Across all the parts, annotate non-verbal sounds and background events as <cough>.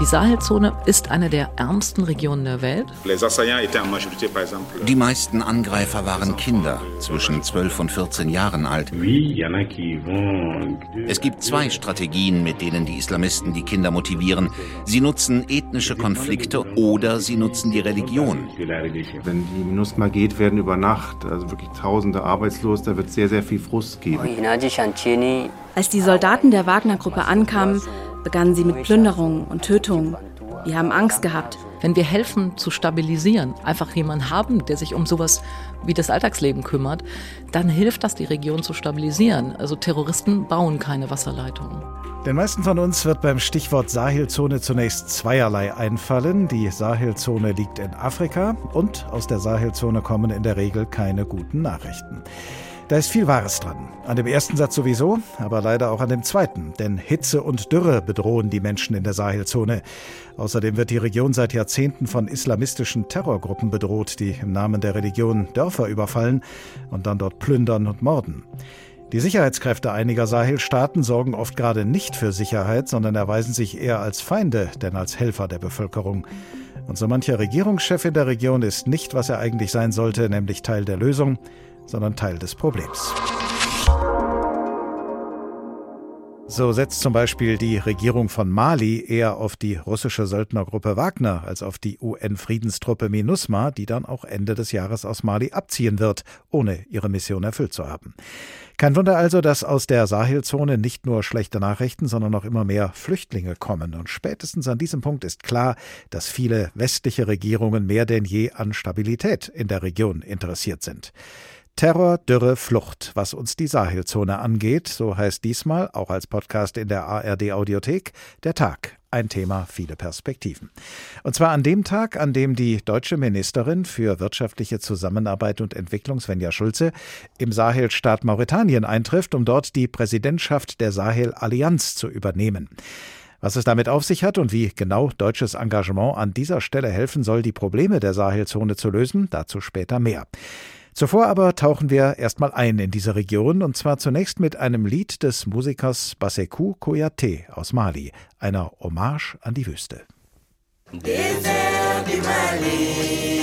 Die Sahelzone ist eine der ärmsten Regionen der Welt. Die meisten Angreifer waren Kinder zwischen 12 und 14 Jahren alt. Es gibt zwei Strategien, mit denen die Islamisten die Kinder motivieren. Sie nutzen ethnische Konflikte oder sie nutzen die Religion. Wenn die MINUSMA geht, werden über Nacht also wirklich Tausende arbeitslos. Da wird sehr, sehr viel Frust geben. Als die Soldaten der Wagner-Gruppe ankamen, begannen sie mit Plünderungen und Tötungen. Wir haben Angst gehabt. Wenn wir helfen zu stabilisieren, einfach jemanden haben, der sich um sowas wie das Alltagsleben kümmert, dann hilft das, die Region zu stabilisieren. Also Terroristen bauen keine Wasserleitungen. Den meisten von uns wird beim Stichwort Sahelzone zunächst zweierlei einfallen. Die Sahelzone liegt in Afrika und aus der Sahelzone kommen in der Regel keine guten Nachrichten. Da ist viel Wahres dran. An dem ersten Satz sowieso, aber leider auch an dem zweiten. Denn Hitze und Dürre bedrohen die Menschen in der Sahelzone. Außerdem wird die Region seit Jahrzehnten von islamistischen Terrorgruppen bedroht, die im Namen der Religion Dörfer überfallen und dann dort plündern und morden. Die Sicherheitskräfte einiger Sahelstaaten sorgen oft gerade nicht für Sicherheit, sondern erweisen sich eher als Feinde, denn als Helfer der Bevölkerung. Und so mancher Regierungschef in der Region ist nicht, was er eigentlich sein sollte, nämlich Teil der Lösung, sondern Teil des Problems. So setzt zum Beispiel die Regierung von Mali eher auf die russische Söldnergruppe Wagner als auf die UN-Friedenstruppe MINUSMA, die dann auch Ende des Jahres aus Mali abziehen wird, ohne ihre Mission erfüllt zu haben. Kein Wunder also, dass aus der Sahelzone nicht nur schlechte Nachrichten, sondern auch immer mehr Flüchtlinge kommen. Und spätestens an diesem Punkt ist klar, dass viele westliche Regierungen mehr denn je an Stabilität in der Region interessiert sind. Terror, Dürre, Flucht, was uns die Sahelzone angeht, so heißt diesmal, auch als Podcast in der ARD Audiothek, der Tag. Ein Thema, viele Perspektiven. Und zwar an dem Tag, an dem die deutsche Ministerin für wirtschaftliche Zusammenarbeit und Entwicklung, Svenja Schulze, im Sahelstaat Mauretanien eintrifft, um dort die Präsidentschaft der Sahel-Allianz zu übernehmen. Was es damit auf sich hat und wie genau deutsches Engagement an dieser Stelle helfen soll, die Probleme der Sahelzone zu lösen, dazu später mehr. Zuvor aber tauchen wir erstmal ein in diese Region und zwar zunächst mit einem Lied des Musikers Basekou Koyate aus Mali, einer Hommage an die Wüste. Desert Mali,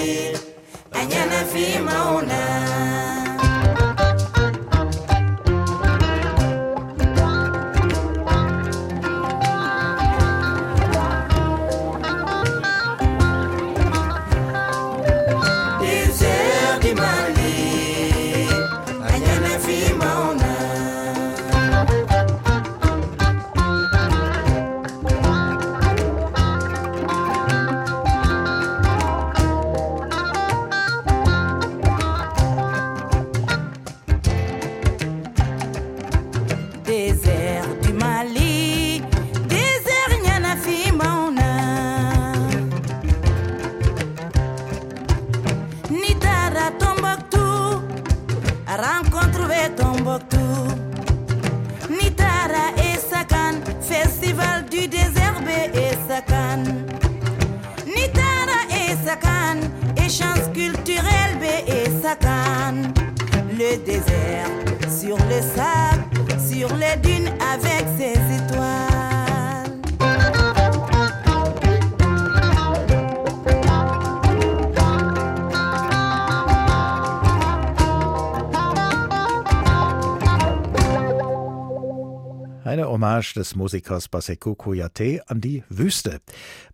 Hommage des Musikers Basekou Koyate an die Wüste.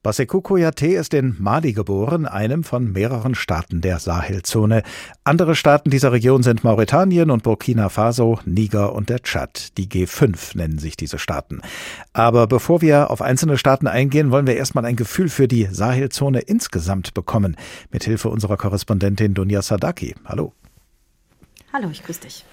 Basekou Koyate ist in Mali geboren, einem von mehreren Staaten der Sahelzone. Andere Staaten dieser Region sind Mauretanien und Burkina Faso, Niger und der Tschad. Die G5 nennen sich diese Staaten. Aber bevor wir auf einzelne Staaten eingehen, wollen wir erstmal ein Gefühl für die Sahelzone insgesamt bekommen. Mithilfe unserer Korrespondentin Dunja Sadaki. Hallo. Hallo, ich grüße dich.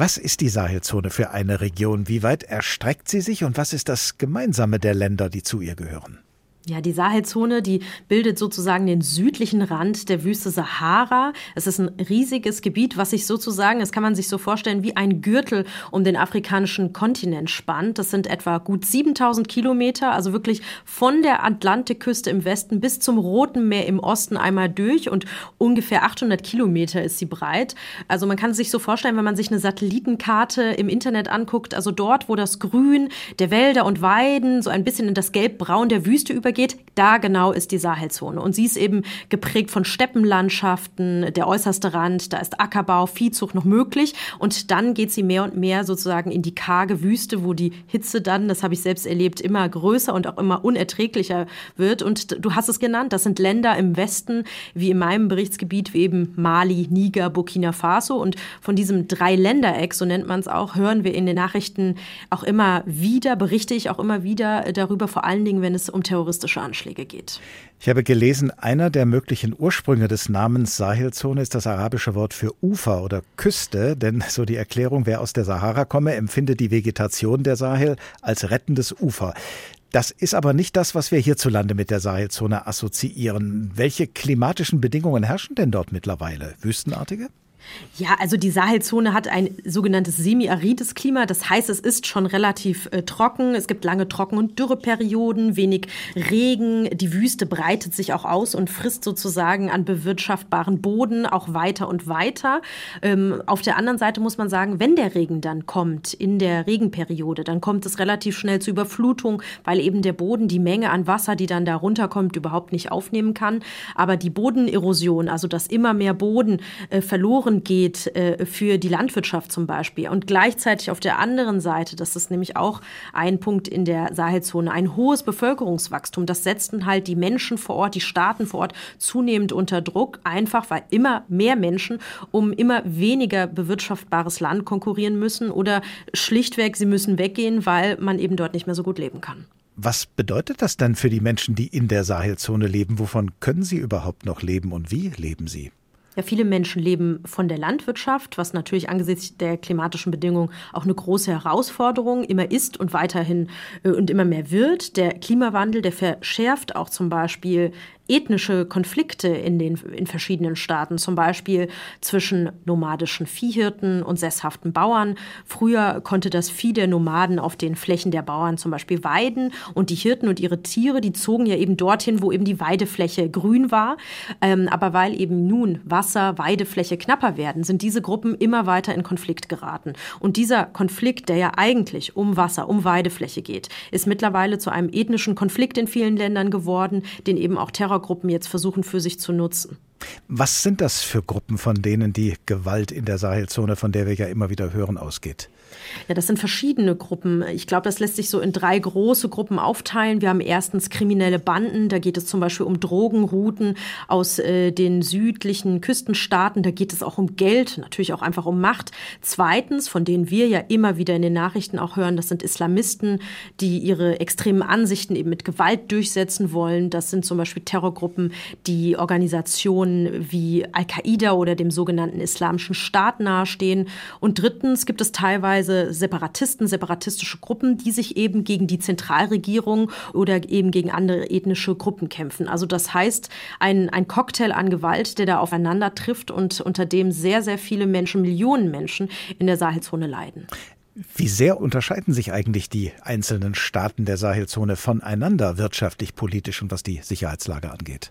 Was ist die Sahelzone für eine Region? Wie weit erstreckt sie sich und was ist das Gemeinsame der Länder, die zu ihr gehören? Ja, die Sahelzone, die bildet sozusagen den südlichen Rand der Wüste Sahara. Es ist ein riesiges Gebiet, was sich sozusagen, das kann man sich so vorstellen, wie ein Gürtel um den afrikanischen Kontinent spannt. Das sind etwa gut 7000 Kilometer, also wirklich von der Atlantikküste im Westen bis zum Roten Meer im Osten einmal durch und ungefähr 800 Kilometer ist sie breit. Also man kann sich so vorstellen, wenn man sich eine Satellitenkarte im Internet anguckt, also dort, wo das Grün der Wälder und Weiden so ein bisschen in das Gelbbraun der Wüste übergeht, geht, da genau ist die Sahelzone. Und sie ist eben geprägt von Steppenlandschaften, der äußerste Rand, da ist Ackerbau, Viehzucht noch möglich. Und dann geht sie mehr und mehr sozusagen in die karge Wüste, wo die Hitze dann, das habe ich selbst erlebt, immer größer und auch immer unerträglicher wird. Und du hast es genannt, das sind Länder im Westen, wie in meinem Berichtsgebiet, wie eben Mali, Niger, Burkina Faso. Und von diesem Dreiländereck, so nennt man es auch, hören wir in den Nachrichten auch immer wieder, berichte ich auch immer wieder darüber, vor allen Dingen, wenn es um terroristische terroristische Anschläge geht. Ich habe gelesen, einer der möglichen Ursprünge des Namens Sahelzone ist das arabische Wort für Ufer oder Küste, denn <laughs> so die Erklärung, wer aus der Sahara komme, empfindet die Vegetation der Sahel als rettendes Ufer. Das ist aber nicht das, was wir hierzulande mit der Sahelzone assoziieren. Welche klimatischen Bedingungen herrschen denn dort mittlerweile? Wüstenartige? Ja, also die Sahelzone hat ein sogenanntes semi-arides Klima. Das heißt, es ist schon relativ äh, trocken. Es gibt lange Trocken- und Dürreperioden, wenig Regen. Die Wüste breitet sich auch aus und frisst sozusagen an bewirtschaftbaren Boden auch weiter und weiter. Ähm, auf der anderen Seite muss man sagen, wenn der Regen dann kommt in der Regenperiode, dann kommt es relativ schnell zu Überflutung, weil eben der Boden die Menge an Wasser, die dann da runterkommt, überhaupt nicht aufnehmen kann. Aber die Bodenerosion, also dass immer mehr Boden äh, verloren geht äh, für die Landwirtschaft zum Beispiel. Und gleichzeitig auf der anderen Seite, das ist nämlich auch ein Punkt in der Sahelzone, ein hohes Bevölkerungswachstum. Das setzten halt die Menschen vor Ort, die Staaten vor Ort zunehmend unter Druck, einfach weil immer mehr Menschen um immer weniger bewirtschaftbares Land konkurrieren müssen oder schlichtweg, sie müssen weggehen, weil man eben dort nicht mehr so gut leben kann. Was bedeutet das denn für die Menschen, die in der Sahelzone leben? Wovon können sie überhaupt noch leben und wie leben sie? Ja, viele Menschen leben von der Landwirtschaft, was natürlich angesichts der klimatischen Bedingungen auch eine große Herausforderung immer ist und weiterhin äh, und immer mehr wird. Der Klimawandel, der verschärft auch zum Beispiel ethnische Konflikte in den in verschiedenen Staaten, zum Beispiel zwischen nomadischen Viehhirten und sesshaften Bauern. Früher konnte das Vieh der Nomaden auf den Flächen der Bauern zum Beispiel weiden und die Hirten und ihre Tiere, die zogen ja eben dorthin, wo eben die Weidefläche grün war. Ähm, aber weil eben nun Wasser, Weidefläche knapper werden, sind diese Gruppen immer weiter in Konflikt geraten. Und dieser Konflikt, der ja eigentlich um Wasser, um Weidefläche geht, ist mittlerweile zu einem ethnischen Konflikt in vielen Ländern geworden, den eben auch Terror Terrorgruppen jetzt versuchen für sich zu nutzen. Was sind das für Gruppen, von denen die Gewalt in der Sahelzone, von der wir ja immer wieder hören, ausgeht? Ja, das sind verschiedene Gruppen. Ich glaube, das lässt sich so in drei große Gruppen aufteilen. Wir haben erstens kriminelle Banden. Da geht es zum Beispiel um Drogenrouten aus äh, den südlichen Küstenstaaten. Da geht es auch um Geld, natürlich auch einfach um Macht. Zweitens, von denen wir ja immer wieder in den Nachrichten auch hören, das sind Islamisten, die ihre extremen Ansichten eben mit Gewalt durchsetzen wollen. Das sind zum Beispiel Terrorgruppen, die Organisationen wie Al-Qaida oder dem sogenannten Islamischen Staat nahestehen. Und drittens gibt es teilweise Separatisten, separatistische Gruppen, die sich eben gegen die Zentralregierung oder eben gegen andere ethnische Gruppen kämpfen. Also das heißt, ein, ein Cocktail an Gewalt, der da aufeinander trifft und unter dem sehr, sehr viele Menschen, Millionen Menschen in der Sahelzone leiden. Wie sehr unterscheiden sich eigentlich die einzelnen Staaten der Sahelzone voneinander wirtschaftlich, politisch und was die Sicherheitslage angeht?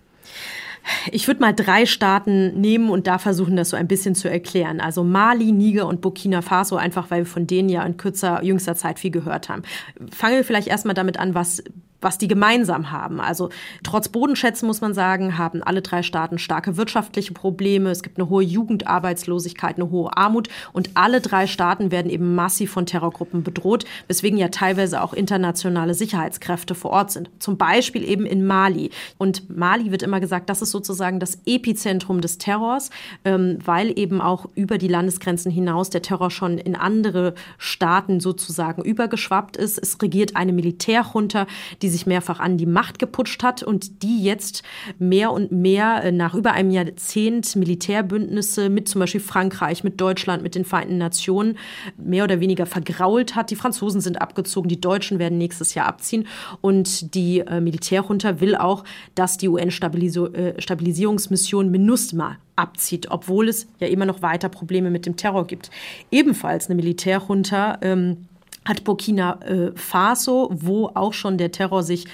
Ich würde mal drei Staaten nehmen und da versuchen, das so ein bisschen zu erklären. Also Mali, Niger und Burkina Faso, einfach weil wir von denen ja in kürzer, jüngster Zeit viel gehört haben. Fangen wir vielleicht erstmal damit an, was was die gemeinsam haben. Also trotz Bodenschätzen muss man sagen, haben alle drei Staaten starke wirtschaftliche Probleme. Es gibt eine hohe Jugendarbeitslosigkeit, eine hohe Armut und alle drei Staaten werden eben massiv von Terrorgruppen bedroht, weswegen ja teilweise auch internationale Sicherheitskräfte vor Ort sind. Zum Beispiel eben in Mali. Und Mali wird immer gesagt, das ist sozusagen das Epizentrum des Terrors, ähm, weil eben auch über die Landesgrenzen hinaus der Terror schon in andere Staaten sozusagen übergeschwappt ist. Es regiert eine Militärjunta, die die sich mehrfach an die Macht geputscht hat und die jetzt mehr und mehr äh, nach über einem Jahrzehnt Militärbündnisse mit zum Beispiel Frankreich, mit Deutschland, mit den Vereinten Nationen mehr oder weniger vergrault hat. Die Franzosen sind abgezogen, die Deutschen werden nächstes Jahr abziehen und die äh, Militärjunta will auch, dass die UN-Stabilisierungsmission MINUSMA abzieht, obwohl es ja immer noch weiter Probleme mit dem Terror gibt. Ebenfalls eine Militärjunta ähm, hat Burkina äh, Faso, wo auch schon der Terror sich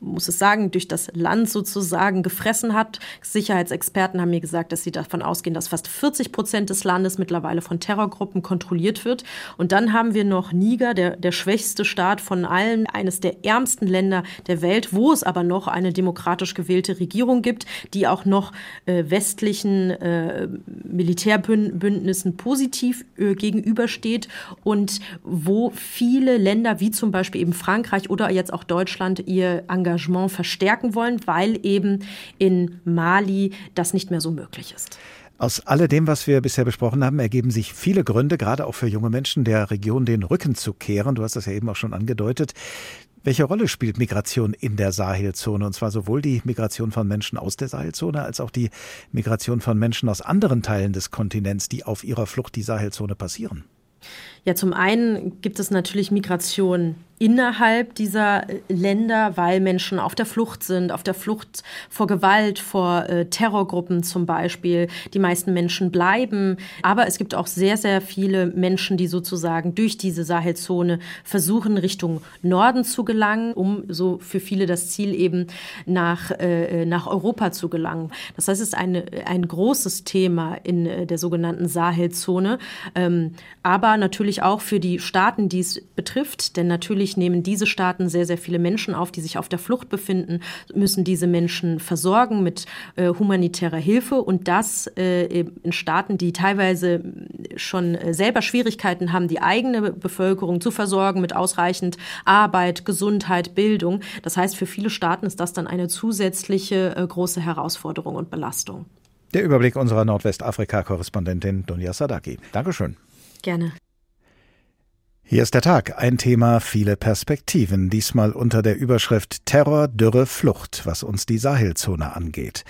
muss es sagen, durch das Land sozusagen gefressen hat. Sicherheitsexperten haben mir gesagt, dass sie davon ausgehen, dass fast 40 Prozent des Landes mittlerweile von Terrorgruppen kontrolliert wird. Und dann haben wir noch Niger, der, der schwächste Staat von allen, eines der ärmsten Länder der Welt, wo es aber noch eine demokratisch gewählte Regierung gibt, die auch noch äh, westlichen äh, Militärbündnissen positiv äh, gegenübersteht und wo viele Länder wie zum Beispiel eben Frankreich oder jetzt auch Deutschland ihr Engagement Engagement verstärken wollen, weil eben in Mali das nicht mehr so möglich ist. Aus alledem, was wir bisher besprochen haben, ergeben sich viele Gründe, gerade auch für junge Menschen der Region den Rücken zu kehren. Du hast das ja eben auch schon angedeutet. Welche Rolle spielt Migration in der Sahelzone? Und zwar sowohl die Migration von Menschen aus der Sahelzone als auch die Migration von Menschen aus anderen Teilen des Kontinents, die auf ihrer Flucht die Sahelzone passieren. Ja, zum einen gibt es natürlich Migration innerhalb dieser äh, Länder, weil Menschen auf der Flucht sind, auf der Flucht vor Gewalt, vor äh, Terrorgruppen zum Beispiel. Die meisten Menschen bleiben. Aber es gibt auch sehr, sehr viele Menschen, die sozusagen durch diese Sahelzone versuchen, Richtung Norden zu gelangen, um so für viele das Ziel eben nach, äh, nach Europa zu gelangen. Das heißt, es ist eine, ein großes Thema in äh, der sogenannten Sahelzone. Ähm, aber natürlich auch für die Staaten, die es betrifft, denn natürlich Natürlich nehmen diese Staaten sehr, sehr viele Menschen auf, die sich auf der Flucht befinden, müssen diese Menschen versorgen mit äh, humanitärer Hilfe und das äh, in Staaten, die teilweise schon äh, selber Schwierigkeiten haben, die eigene Bevölkerung zu versorgen mit ausreichend Arbeit, Gesundheit, Bildung. Das heißt, für viele Staaten ist das dann eine zusätzliche äh, große Herausforderung und Belastung. Der Überblick unserer Nordwestafrika-Korrespondentin Dunja Sadaki. Dankeschön. Gerne. Hier ist der Tag. Ein Thema, viele Perspektiven. Diesmal unter der Überschrift Terror, Dürre, Flucht, was uns die Sahelzone angeht.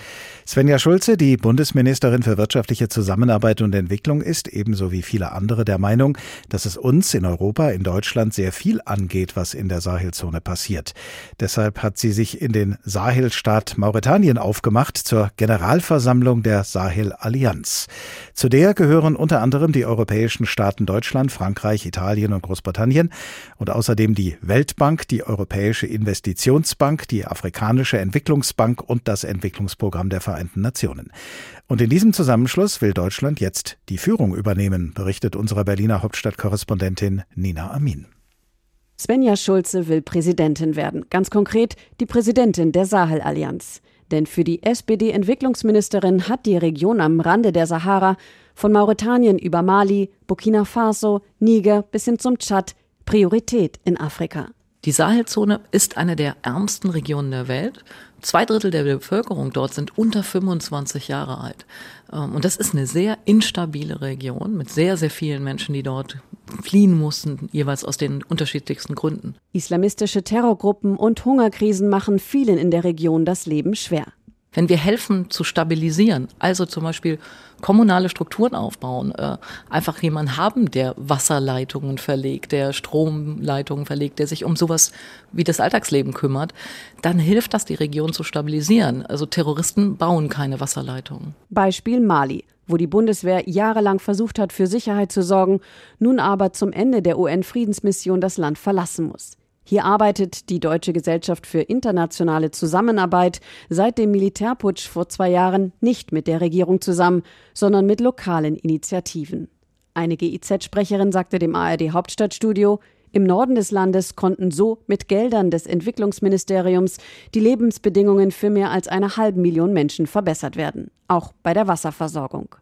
Svenja Schulze, die Bundesministerin für wirtschaftliche Zusammenarbeit und Entwicklung, ist ebenso wie viele andere der Meinung, dass es uns in Europa, in Deutschland sehr viel angeht, was in der Sahelzone passiert. Deshalb hat sie sich in den Sahelstaat Mauretanien aufgemacht zur Generalversammlung der Sahel-Allianz. Zu der gehören unter anderem die europäischen Staaten Deutschland, Frankreich, Italien und Großbritannien und außerdem die Weltbank, die Europäische Investitionsbank, die Afrikanische Entwicklungsbank und das Entwicklungsprogramm der Vereinten Nationen. Und in diesem Zusammenschluss will Deutschland jetzt die Führung übernehmen, berichtet unsere Berliner Hauptstadtkorrespondentin Nina Amin. Svenja Schulze will Präsidentin werden, ganz konkret die Präsidentin der Sahel-Allianz. Denn für die SPD-Entwicklungsministerin hat die Region am Rande der Sahara von Mauretanien über Mali, Burkina Faso, Niger bis hin zum Tschad Priorität in Afrika. Die Sahelzone ist eine der ärmsten Regionen der Welt. Zwei Drittel der Bevölkerung dort sind unter 25 Jahre alt. Ähm, und das ist eine sehr instabile Region mit sehr, sehr vielen Menschen, die dort fliehen mussten, jeweils aus den unterschiedlichsten Gründen. Islamistische Terrorgruppen und Hungerkrisen machen vielen in der Region das Leben schwer. Wenn wir helfen zu stabilisieren, also zum Beispiel kommunale Strukturen aufbauen, äh, einfach jemanden haben, der Wasserleitungen verlegt, der Stromleitungen verlegt, der sich um sowas wie das Alltagsleben kümmert, dann hilft das, die Region zu stabilisieren. Also Terroristen bauen keine Wasserleitungen. Beispiel Mali wo die Bundeswehr jahrelang versucht hat, für Sicherheit zu sorgen, nun aber zum Ende der UN-Friedensmission das Land verlassen muss. Hier arbeitet die Deutsche Gesellschaft für internationale Zusammenarbeit seit dem Militärputsch vor zwei Jahren nicht mit der Regierung zusammen, sondern mit lokalen Initiativen. Eine GIZ-Sprecherin sagte dem ARD Hauptstadtstudio, im Norden des Landes konnten so mit Geldern des Entwicklungsministeriums die Lebensbedingungen für mehr als eine halbe Million Menschen verbessert werden, auch bei der Wasserversorgung.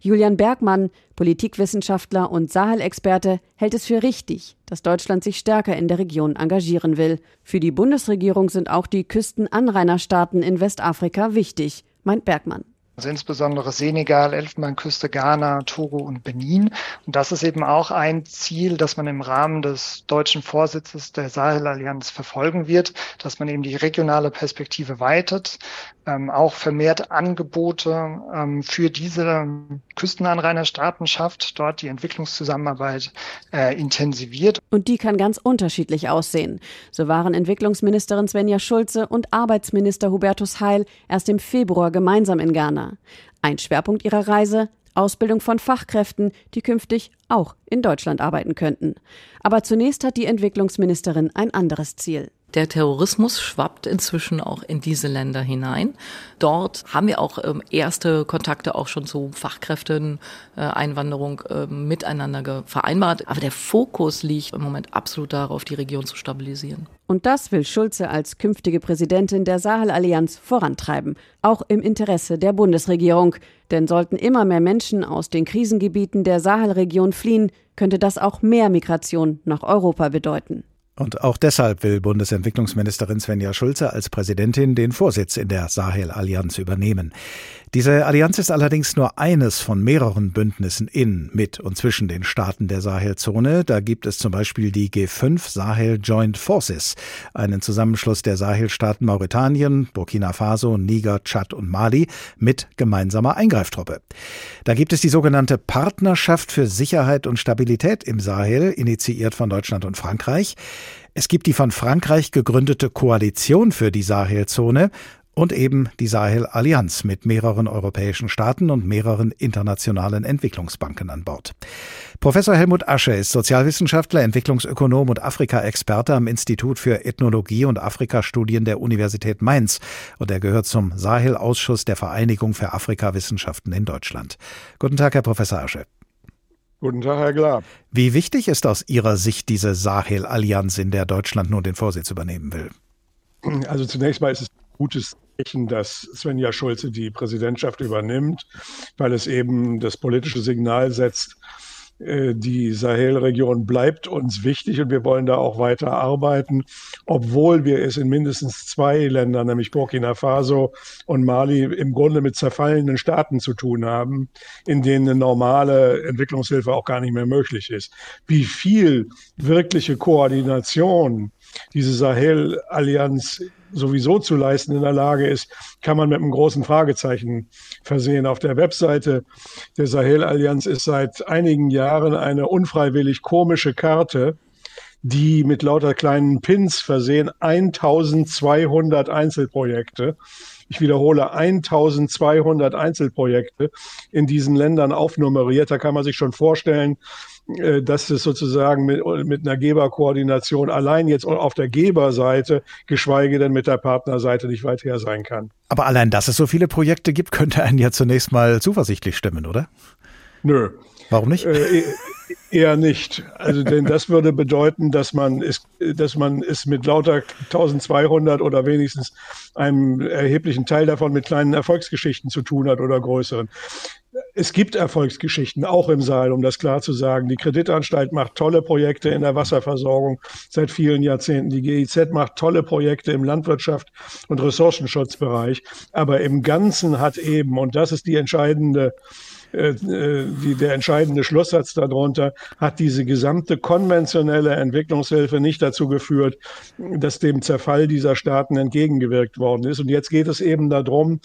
Julian Bergmann, Politikwissenschaftler und Sahel-Experte, hält es für richtig, dass Deutschland sich stärker in der Region engagieren will. Für die Bundesregierung sind auch die Küstenanrainerstaaten in Westafrika wichtig, meint Bergmann. Also insbesondere Senegal, Elfenbeinküste, Ghana, Togo und Benin. Und das ist eben auch ein Ziel, das man im Rahmen des deutschen Vorsitzes der Sahelallianz verfolgen wird, dass man eben die regionale Perspektive weitet, ähm, auch vermehrt Angebote ähm, für diese Küstenanrainerstaaten schafft, dort die Entwicklungszusammenarbeit äh, intensiviert. Und die kann ganz unterschiedlich aussehen. So waren Entwicklungsministerin Svenja Schulze und Arbeitsminister Hubertus Heil erst im Februar gemeinsam in Ghana. Ein Schwerpunkt ihrer Reise Ausbildung von Fachkräften, die künftig auch in Deutschland arbeiten könnten. Aber zunächst hat die Entwicklungsministerin ein anderes Ziel. Der Terrorismus schwappt inzwischen auch in diese Länder hinein. Dort haben wir auch ähm, erste Kontakte auch schon zu Fachkräften, äh, Einwanderung äh, miteinander vereinbart. Aber der Fokus liegt im Moment absolut darauf, die Region zu stabilisieren. Und das will Schulze als künftige Präsidentin der Sahel-Allianz vorantreiben, auch im Interesse der Bundesregierung. Denn sollten immer mehr Menschen aus den Krisengebieten der Sahelregion fliehen, könnte das auch mehr Migration nach Europa bedeuten. Und auch deshalb will Bundesentwicklungsministerin Svenja Schulze als Präsidentin den Vorsitz in der Sahel-Allianz übernehmen. Diese Allianz ist allerdings nur eines von mehreren Bündnissen in, mit und zwischen den Staaten der Sahelzone. Da gibt es zum Beispiel die G5 Sahel Joint Forces, einen Zusammenschluss der Sahelstaaten Mauretanien, Burkina Faso, Niger, Tschad und Mali mit gemeinsamer Eingreiftruppe. Da gibt es die sogenannte Partnerschaft für Sicherheit und Stabilität im Sahel, initiiert von Deutschland und Frankreich. Es gibt die von Frankreich gegründete Koalition für die Sahelzone und eben die Sahel-Allianz mit mehreren europäischen Staaten und mehreren internationalen Entwicklungsbanken an Bord. Professor Helmut Asche ist Sozialwissenschaftler, Entwicklungsökonom und Afrika-Experte am Institut für Ethnologie und Afrikastudien der Universität Mainz und er gehört zum Sahel-Ausschuss der Vereinigung für Afrikawissenschaften in Deutschland. Guten Tag, Herr Professor Asche. Guten Tag, Herr Glab. Wie wichtig ist aus Ihrer Sicht diese Sahel-Allianz, in der Deutschland nun den Vorsitz übernehmen will? Also zunächst mal ist es ein gutes dass Svenja Schulze die Präsidentschaft übernimmt, weil es eben das politische Signal setzt, die Sahelregion bleibt uns wichtig und wir wollen da auch weiter arbeiten, obwohl wir es in mindestens zwei Ländern, nämlich Burkina Faso und Mali, im Grunde mit zerfallenen Staaten zu tun haben, in denen eine normale Entwicklungshilfe auch gar nicht mehr möglich ist. Wie viel wirkliche Koordination diese Sahel-Allianz sowieso zu leisten in der Lage ist, kann man mit einem großen Fragezeichen versehen. Auf der Webseite der Sahel-Allianz ist seit einigen Jahren eine unfreiwillig komische Karte, die mit lauter kleinen Pins versehen 1200 Einzelprojekte. Ich wiederhole, 1200 Einzelprojekte in diesen Ländern aufnummeriert. Da kann man sich schon vorstellen, äh, dass es sozusagen mit, mit einer Geberkoordination allein jetzt auf der Geberseite, geschweige denn mit der Partnerseite nicht weit her sein kann. Aber allein, dass es so viele Projekte gibt, <laughs> könnte einen ja zunächst mal zuversichtlich stimmen, oder? Nö. Warum nicht? Äh, eher nicht. Also, denn das würde bedeuten, dass man es, dass man es mit lauter 1200 oder wenigstens einem erheblichen Teil davon mit kleinen Erfolgsgeschichten zu tun hat oder größeren es gibt Erfolgsgeschichten, auch im Saal, um das klar zu sagen. Die Kreditanstalt macht tolle Projekte in der Wasserversorgung seit vielen Jahrzehnten. Die GIZ macht tolle Projekte im Landwirtschaft und Ressourcenschutzbereich. Aber im Ganzen hat eben, und das ist die entscheidende äh, äh, die, der entscheidende Schlusssatz darunter, hat diese gesamte konventionelle Entwicklungshilfe nicht dazu geführt, dass dem Zerfall dieser Staaten entgegengewirkt worden ist. Und jetzt geht es eben darum,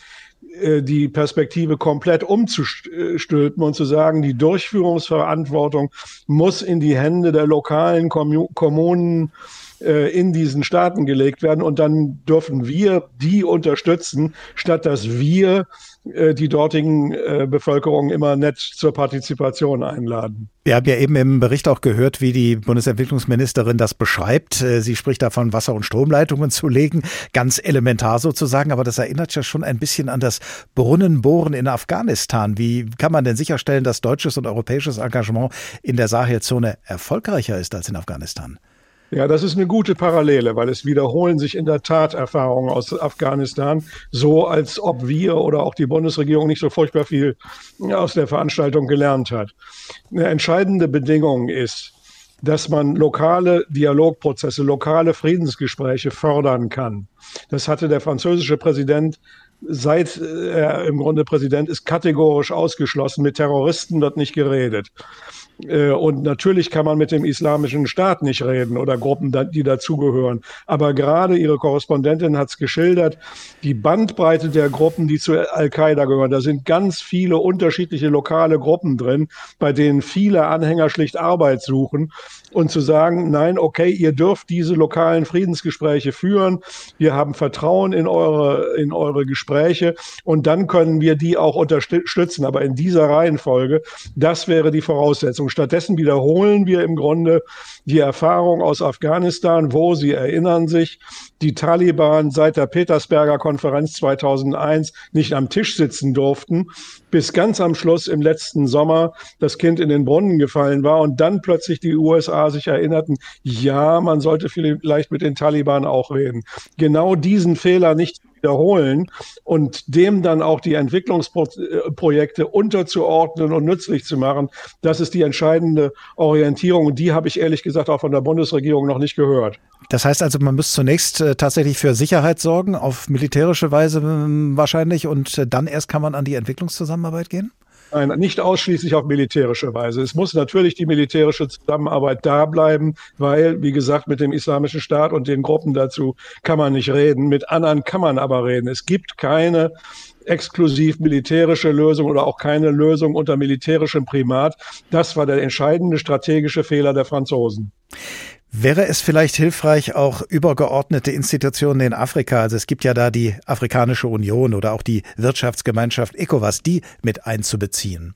die Perspektive komplett umzustülpen und zu sagen, die Durchführungsverantwortung muss in die Hände der lokalen Kommunen äh, in diesen Staaten gelegt werden und dann dürfen wir die unterstützen, statt dass wir äh, die dortigen äh, Bevölkerung immer nett zur Partizipation einladen. Wir haben ja eben im Bericht auch gehört, wie die Bundesentwicklungsministerin das beschreibt. Äh, sie spricht davon, Wasser- und Stromleitungen zu legen, ganz elementar sozusagen, aber das erinnert ja schon ein bisschen an das Brunnenbohren in Afghanistan. Wie kann man denn sicherstellen, dass deutsches und europäisches Engagement in der Sahelzone erfolgreicher ist als in Afghanistan? Ja, das ist eine gute Parallele, weil es wiederholen sich in der Tat Erfahrungen aus Afghanistan, so als ob wir oder auch die Bundesregierung nicht so furchtbar viel aus der Veranstaltung gelernt hat. Eine entscheidende Bedingung ist, dass man lokale Dialogprozesse, lokale Friedensgespräche fördern kann. Das hatte der französische Präsident seit er im Grunde Präsident ist, kategorisch ausgeschlossen. Mit Terroristen wird nicht geredet. Äh, und natürlich kann man mit dem Islamischen Staat nicht reden oder Gruppen, die dazugehören. Aber gerade Ihre Korrespondentin hat es geschildert, die Bandbreite der Gruppen, die zu Al-Qaida gehören, da sind ganz viele unterschiedliche lokale Gruppen drin, bei denen viele Anhänger schlicht Arbeit suchen und zu sagen, nein, okay, ihr dürft diese lokalen Friedensgespräche führen, wir haben Vertrauen in eure, in eure Gespräche und dann können wir die auch unterstützen. Aber in dieser Reihenfolge, das wäre die Voraussetzung. Stattdessen wiederholen wir im Grunde die Erfahrung aus Afghanistan, wo Sie erinnern sich, die Taliban seit der Petersberger Konferenz 2001 nicht am Tisch sitzen durften, bis ganz am Schluss im letzten Sommer das Kind in den Brunnen gefallen war und dann plötzlich die USA sich erinnerten, ja, man sollte vielleicht mit den Taliban auch reden. Genau diesen Fehler nicht wiederholen und dem dann auch die Entwicklungsprojekte unterzuordnen und nützlich zu machen, das ist die entscheidende Orientierung. Und die habe ich ehrlich gesagt auch von der Bundesregierung noch nicht gehört. Das heißt also, man muss zunächst äh, tatsächlich für Sicherheit sorgen, auf militärische Weise äh, wahrscheinlich, und äh, dann erst kann man an die Entwicklungszusammenarbeit gehen? Nein, nicht ausschließlich auf militärische Weise. Es muss natürlich die militärische Zusammenarbeit da bleiben, weil, wie gesagt, mit dem Islamischen Staat und den Gruppen dazu kann man nicht reden. Mit anderen kann man aber reden. Es gibt keine exklusiv militärische Lösung oder auch keine Lösung unter militärischem Primat. Das war der entscheidende strategische Fehler der Franzosen. Wäre es vielleicht hilfreich, auch übergeordnete Institutionen in Afrika, also es gibt ja da die Afrikanische Union oder auch die Wirtschaftsgemeinschaft ECOWAS, die mit einzubeziehen?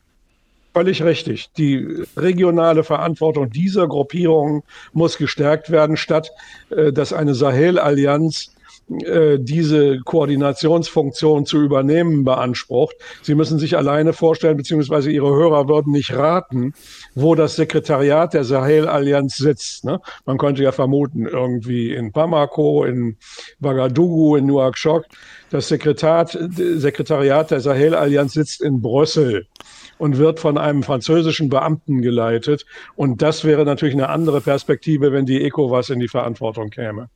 Völlig richtig. Die regionale Verantwortung dieser Gruppierungen muss gestärkt werden, statt äh, dass eine Sahel-Allianz äh, diese Koordinationsfunktion zu übernehmen beansprucht. Sie müssen sich alleine vorstellen, beziehungsweise Ihre Hörer würden nicht raten, wo das Sekretariat der Sahel-Allianz sitzt. Ne? Man könnte ja vermuten, irgendwie in Bamako, in Ouagadougou, in Nouakchott. Das Sekretariat, Sekretariat der Sahel-Allianz sitzt in Brüssel und wird von einem französischen Beamten geleitet. Und das wäre natürlich eine andere Perspektive, wenn die ECOWAS in die Verantwortung käme.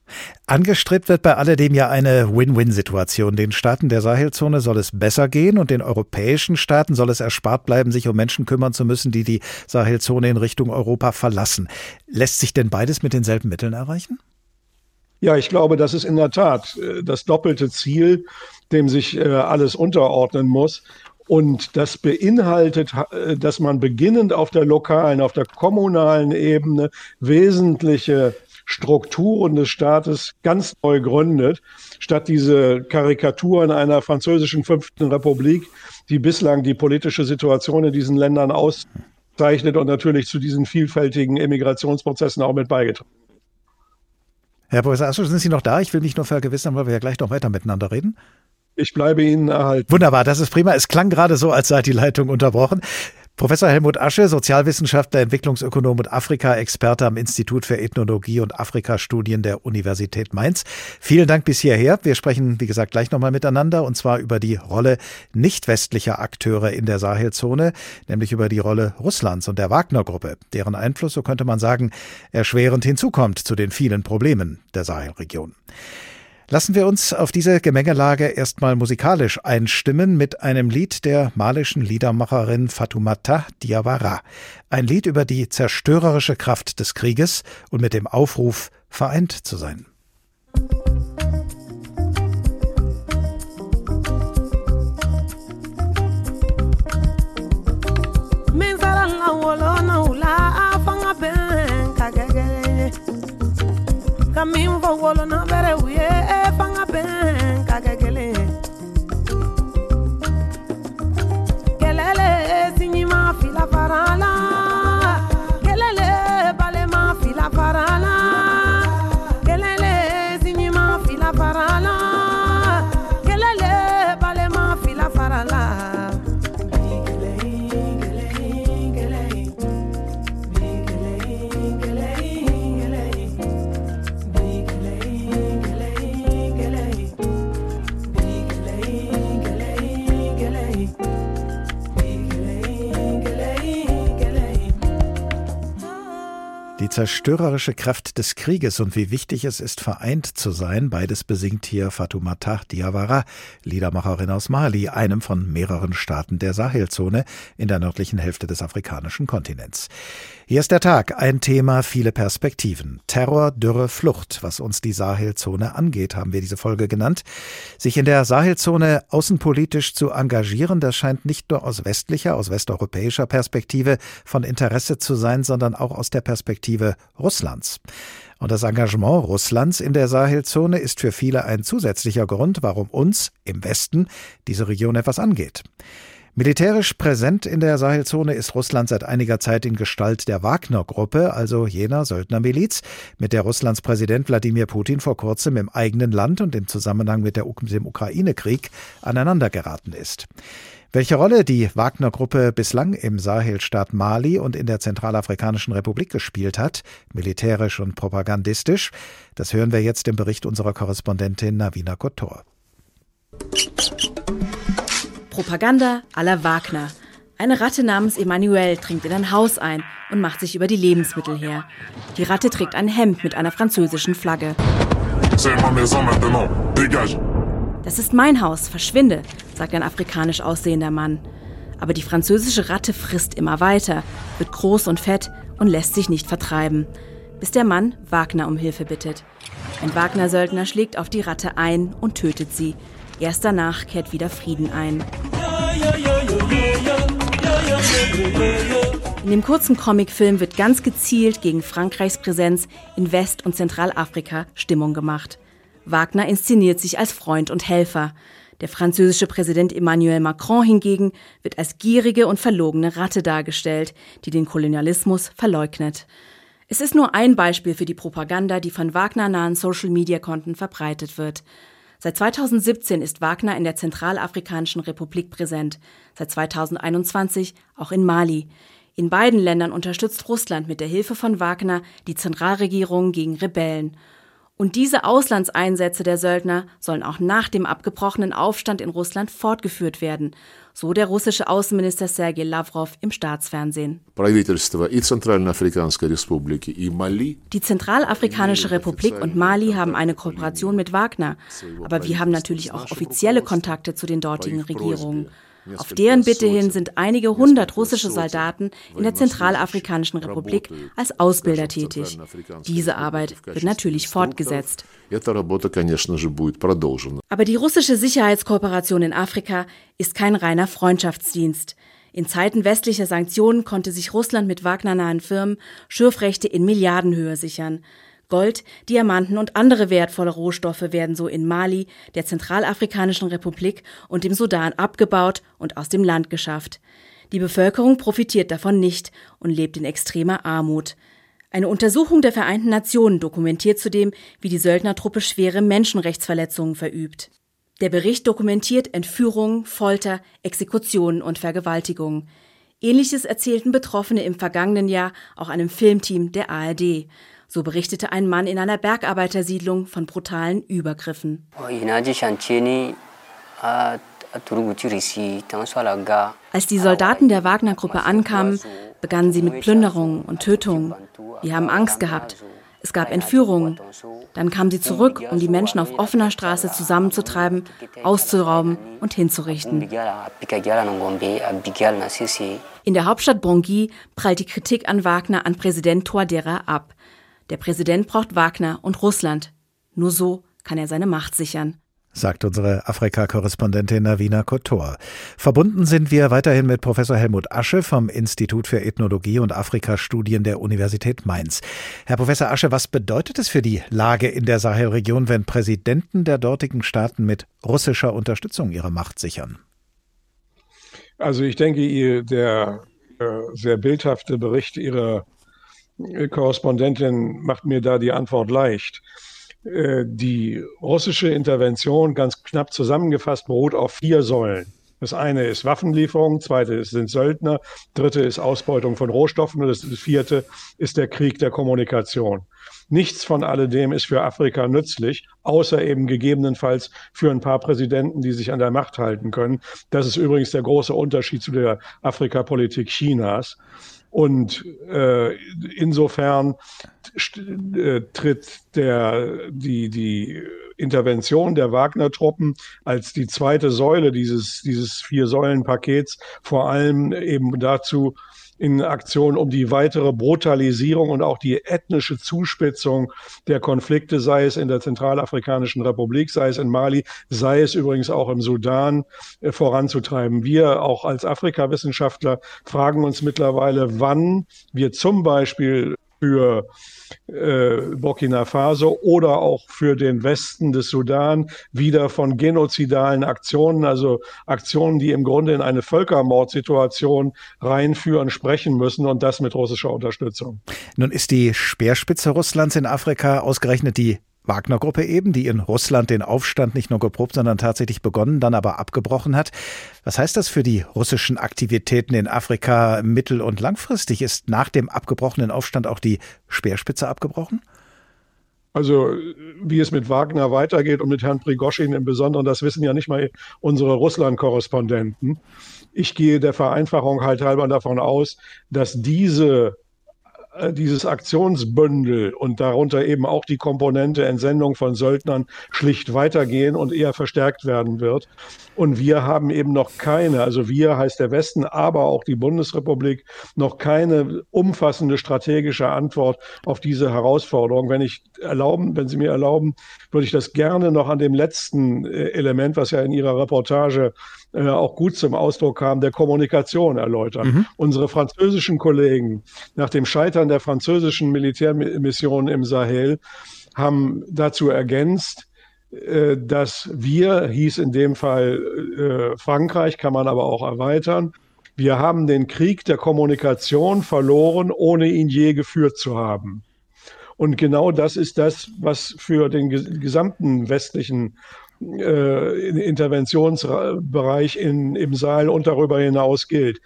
Angestrebt wird bei alledem ja eine Win-Win-Situation. Den Staaten der Sahelzone soll es besser gehen und den europäischen Staaten soll es erspart bleiben, sich um Menschen kümmern zu müssen, die die Sahelzone in Richtung Europa verlassen. Lässt sich denn beides mit denselben Mitteln erreichen? Ja, ich glaube, das ist in der Tat äh, das doppelte Ziel, dem sich äh, alles unterordnen muss. Und das beinhaltet, äh, dass man beginnend auf der lokalen, auf der kommunalen Ebene wesentliche Strukturen des Staates ganz neu gründet, statt diese Karikaturen einer französischen fünften Republik, die bislang die politische Situation in diesen Ländern auszeichnet und natürlich zu diesen vielfältigen Emigrationsprozessen auch mit beigetragen. Herr Professor Ascher, sind Sie noch da? Ich will mich nur vergewissern, weil wir ja gleich noch weiter miteinander reden. Ich bleibe Ihnen erhalten. Wunderbar, das ist prima. Es klang gerade so, als sei die Leitung unterbrochen. Professor Helmut Asche, Sozialwissenschaftler, Entwicklungsökonom und Afrika-Experte am Institut für Ethnologie und Afrikastudien der Universität Mainz. Vielen Dank bis hierher. Wir sprechen, wie gesagt, gleich nochmal miteinander und zwar über die Rolle nicht westlicher Akteure in der Sahelzone, nämlich über die Rolle Russlands und der Wagner-Gruppe, deren Einfluss, so könnte man sagen, erschwerend hinzukommt zu den vielen Problemen der Sahelregion. Lassen wir uns auf diese Gemengelage erstmal musikalisch einstimmen mit einem Lied der malischen Liedermacherin Fatoumata Diawara. Ein Lied über die zerstörerische Kraft des Krieges und mit dem Aufruf, vereint zu sein. ka min fɔ wolona bɛrɛ u die zerstörerische Kraft des Krieges und wie wichtig es ist, vereint zu sein. Beides besingt hier Fatoumata Diawara, Liedermacherin aus Mali, einem von mehreren Staaten der Sahelzone in der nördlichen Hälfte des afrikanischen Kontinents. Hier ist der Tag, ein Thema, viele Perspektiven. Terror, Dürre, Flucht. Was uns die Sahelzone angeht, haben wir diese Folge genannt. Sich in der Sahelzone außenpolitisch zu engagieren, das scheint nicht nur aus westlicher, aus westeuropäischer Perspektive von Interesse zu sein, sondern auch aus der Perspektive Russlands. Und das Engagement Russlands in der Sahelzone ist für viele ein zusätzlicher Grund, warum uns im Westen diese Region etwas angeht. Militärisch präsent in der Sahelzone ist Russland seit einiger Zeit in Gestalt der Wagner-Gruppe, also jener Söldnermiliz, mit der Russlands Präsident Wladimir Putin vor kurzem im eigenen Land und im Zusammenhang mit dem Ukraine-Krieg aneinandergeraten ist. Welche Rolle die Wagner-Gruppe bislang im Sahelstaat Mali und in der Zentralafrikanischen Republik gespielt hat, militärisch und propagandistisch, das hören wir jetzt im Bericht unserer Korrespondentin Navina Kotor. Propaganda à la Wagner. Eine Ratte namens Emmanuel dringt in ein Haus ein und macht sich über die Lebensmittel her. Die Ratte trägt ein Hemd mit einer französischen Flagge. Das ist mein Haus, verschwinde, sagt ein afrikanisch aussehender Mann. Aber die französische Ratte frisst immer weiter, wird groß und fett und lässt sich nicht vertreiben, bis der Mann Wagner um Hilfe bittet. Ein Wagner-Söldner schlägt auf die Ratte ein und tötet sie. Erst danach kehrt wieder Frieden ein. In dem kurzen Comicfilm wird ganz gezielt gegen Frankreichs Präsenz in West- und Zentralafrika Stimmung gemacht. Wagner inszeniert sich als Freund und Helfer. Der französische Präsident Emmanuel Macron hingegen wird als gierige und verlogene Ratte dargestellt, die den Kolonialismus verleugnet. Es ist nur ein Beispiel für die Propaganda, die von Wagner-nahen Social-Media-Konten verbreitet wird. Seit 2017 ist Wagner in der Zentralafrikanischen Republik präsent, seit 2021 auch in Mali. In beiden Ländern unterstützt Russland mit der Hilfe von Wagner die Zentralregierung gegen Rebellen. Und diese Auslandseinsätze der Söldner sollen auch nach dem abgebrochenen Aufstand in Russland fortgeführt werden so der russische Außenminister Sergei Lavrov im Staatsfernsehen. Die Zentralafrikanische Republik und Mali haben eine Kooperation mit Wagner, aber wir haben natürlich auch offizielle Kontakte zu den dortigen Regierungen. Auf deren Bitte hin sind einige hundert russische Soldaten in der Zentralafrikanischen Republik als Ausbilder tätig. Diese Arbeit wird natürlich fortgesetzt. Aber die russische Sicherheitskooperation in Afrika ist kein reiner Freundschaftsdienst. In Zeiten westlicher Sanktionen konnte sich Russland mit Wagner-nahen Firmen Schürfrechte in Milliardenhöhe sichern. Gold, Diamanten und andere wertvolle Rohstoffe werden so in Mali, der Zentralafrikanischen Republik und dem Sudan abgebaut und aus dem Land geschafft. Die Bevölkerung profitiert davon nicht und lebt in extremer Armut. Eine Untersuchung der Vereinten Nationen dokumentiert zudem, wie die Söldnertruppe schwere Menschenrechtsverletzungen verübt. Der Bericht dokumentiert Entführungen, Folter, Exekutionen und Vergewaltigungen. Ähnliches erzählten Betroffene im vergangenen Jahr auch einem Filmteam der ARD. So berichtete ein Mann in einer Bergarbeitersiedlung von brutalen Übergriffen. Als die Soldaten der Wagner-Gruppe ankamen, begannen sie mit Plünderungen und Tötungen. Wir haben Angst gehabt. Es gab Entführungen. Dann kamen sie zurück, um die Menschen auf offener Straße zusammenzutreiben, auszurauben und hinzurichten. In der Hauptstadt Bangui prallt die Kritik an Wagner an Präsident Touadéra ab. Der Präsident braucht Wagner und Russland. Nur so kann er seine Macht sichern sagt unsere Afrika-Korrespondentin Navina Kotor. Verbunden sind wir weiterhin mit Professor Helmut Asche vom Institut für Ethnologie und Afrikastudien der Universität Mainz. Herr Professor Asche, was bedeutet es für die Lage in der Sahelregion, wenn Präsidenten der dortigen Staaten mit russischer Unterstützung ihre Macht sichern? Also ich denke, der äh, sehr bildhafte Bericht Ihrer Korrespondentin macht mir da die Antwort leicht. Äh, die russische Intervention, ganz knapp zusammengefasst, beruht auf vier Säulen. Das eine ist Waffenlieferung, zweite sind Söldner, dritte ist Ausbeutung von Rohstoffen und das vierte ist der Krieg der Kommunikation. Nichts von alledem ist für Afrika nützlich, außer eben gegebenenfalls für ein paar Präsidenten, die sich an der Macht halten können. Das ist übrigens der große Unterschied zu der Afrikapolitik Chinas. Und äh, insofern äh, tritt der, die, die Intervention der Wagner-Truppen als die zweite Säule dieses, dieses Vier-Säulen-Pakets vor allem eben dazu in Aktion, um die weitere Brutalisierung und auch die ethnische Zuspitzung der Konflikte, sei es in der Zentralafrikanischen Republik, sei es in Mali, sei es übrigens auch im Sudan, äh, voranzutreiben. Wir auch als Afrikawissenschaftler fragen uns mittlerweile, wann wir zum Beispiel für äh, Burkina Faso oder auch für den Westen des Sudan wieder von genozidalen Aktionen, also Aktionen, die im Grunde in eine Völkermordsituation reinführen, sprechen müssen und das mit russischer Unterstützung. Nun ist die Speerspitze Russlands in Afrika ausgerechnet die Wagner-Gruppe eben, die in Russland den Aufstand nicht nur geprobt, sondern tatsächlich begonnen, dann aber abgebrochen hat. Was heißt das für die russischen Aktivitäten in Afrika mittel- und langfristig? Ist nach dem abgebrochenen Aufstand auch die Speerspitze abgebrochen? Also wie es mit Wagner weitergeht und mit Herrn Prigoschin im Besonderen, das wissen ja nicht mal unsere Russland-Korrespondenten. Ich gehe der Vereinfachung halt halber davon aus, dass diese dieses Aktionsbündel und darunter eben auch die Komponente Entsendung von Söldnern schlicht weitergehen und eher verstärkt werden wird. Und wir haben eben noch keine, also wir heißt der Westen, aber auch die Bundesrepublik, noch keine umfassende strategische Antwort auf diese Herausforderung. Wenn ich erlauben, wenn Sie mir erlauben, würde ich das gerne noch an dem letzten äh, Element, was ja in Ihrer Reportage äh, auch gut zum Ausdruck kam, der Kommunikation erläutern. Mhm. Unsere französischen Kollegen nach dem Scheitern der französischen Militärmission im Sahel haben dazu ergänzt, dass wir, hieß in dem Fall äh, Frankreich, kann man aber auch erweitern, wir haben den Krieg der Kommunikation verloren, ohne ihn je geführt zu haben. Und genau das ist das, was für den gesamten westlichen äh, Interventionsbereich in, im Saal und darüber hinaus gilt.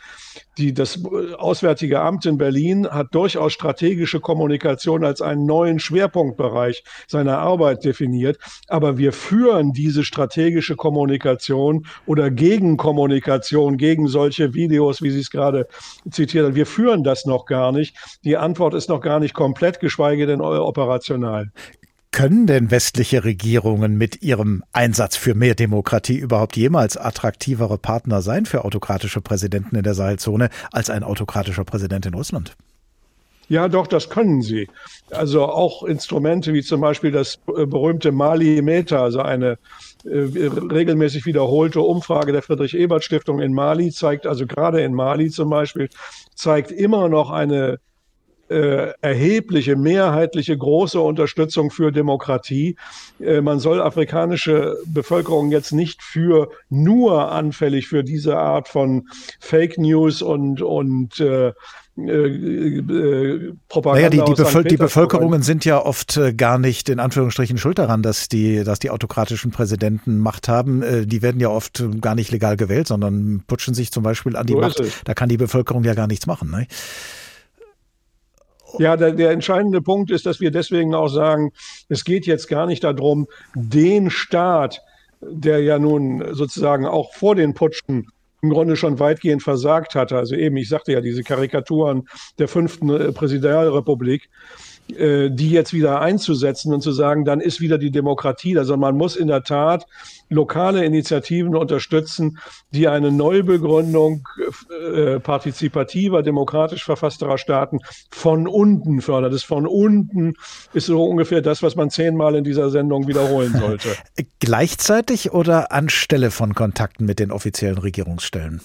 Die, das Auswärtige Amt in Berlin hat durchaus strategische Kommunikation als einen neuen Schwerpunktbereich seiner Arbeit definiert. Aber wir führen diese strategische Kommunikation oder Gegenkommunikation gegen solche Videos, wie Sie es gerade zitiert haben. Wir führen das noch gar nicht. Die Antwort ist noch gar nicht komplett, geschweige denn operational. Können denn westliche Regierungen mit ihrem Einsatz für mehr Demokratie überhaupt jemals attraktivere Partner sein für autokratische Präsidenten in der Sahelzone als ein autokratischer Präsident in Russland? Ja, doch, das können sie. Also auch Instrumente wie zum Beispiel das äh, berühmte Mali-Meta, also eine äh, regelmäßig wiederholte Umfrage der Friedrich-Ebert-Stiftung in Mali zeigt, also gerade in Mali zum Beispiel, zeigt immer noch eine äh, erhebliche, mehrheitliche, große Unterstützung für Demokratie. Äh, man soll afrikanische Bevölkerung jetzt nicht für nur anfällig für diese Art von Fake News und, und äh, äh, Propaganda. Naja, die, die, Bevöl die Bevölkerungen sind ja oft gar nicht in Anführungsstrichen schuld daran, dass die, dass die autokratischen Präsidenten Macht haben. Die werden ja oft gar nicht legal gewählt, sondern putschen sich zum Beispiel an die so Macht. Da kann die Bevölkerung ja gar nichts machen. Ne? Ja, der, der entscheidende Punkt ist, dass wir deswegen auch sagen, es geht jetzt gar nicht darum, den Staat, der ja nun sozusagen auch vor den Putschen im Grunde schon weitgehend versagt hatte. Also eben, ich sagte ja, diese Karikaturen der fünften äh, Präsidialrepublik, äh, die jetzt wieder einzusetzen und zu sagen, dann ist wieder die Demokratie. Also man muss in der Tat lokale Initiativen unterstützen, die eine Neubegründung äh, partizipativer, demokratisch verfassterer Staaten von unten fördern. Das von unten ist so ungefähr das, was man zehnmal in dieser Sendung wiederholen sollte. <laughs> Gleichzeitig oder anstelle von Kontakten mit den offiziellen Regierungsstellen?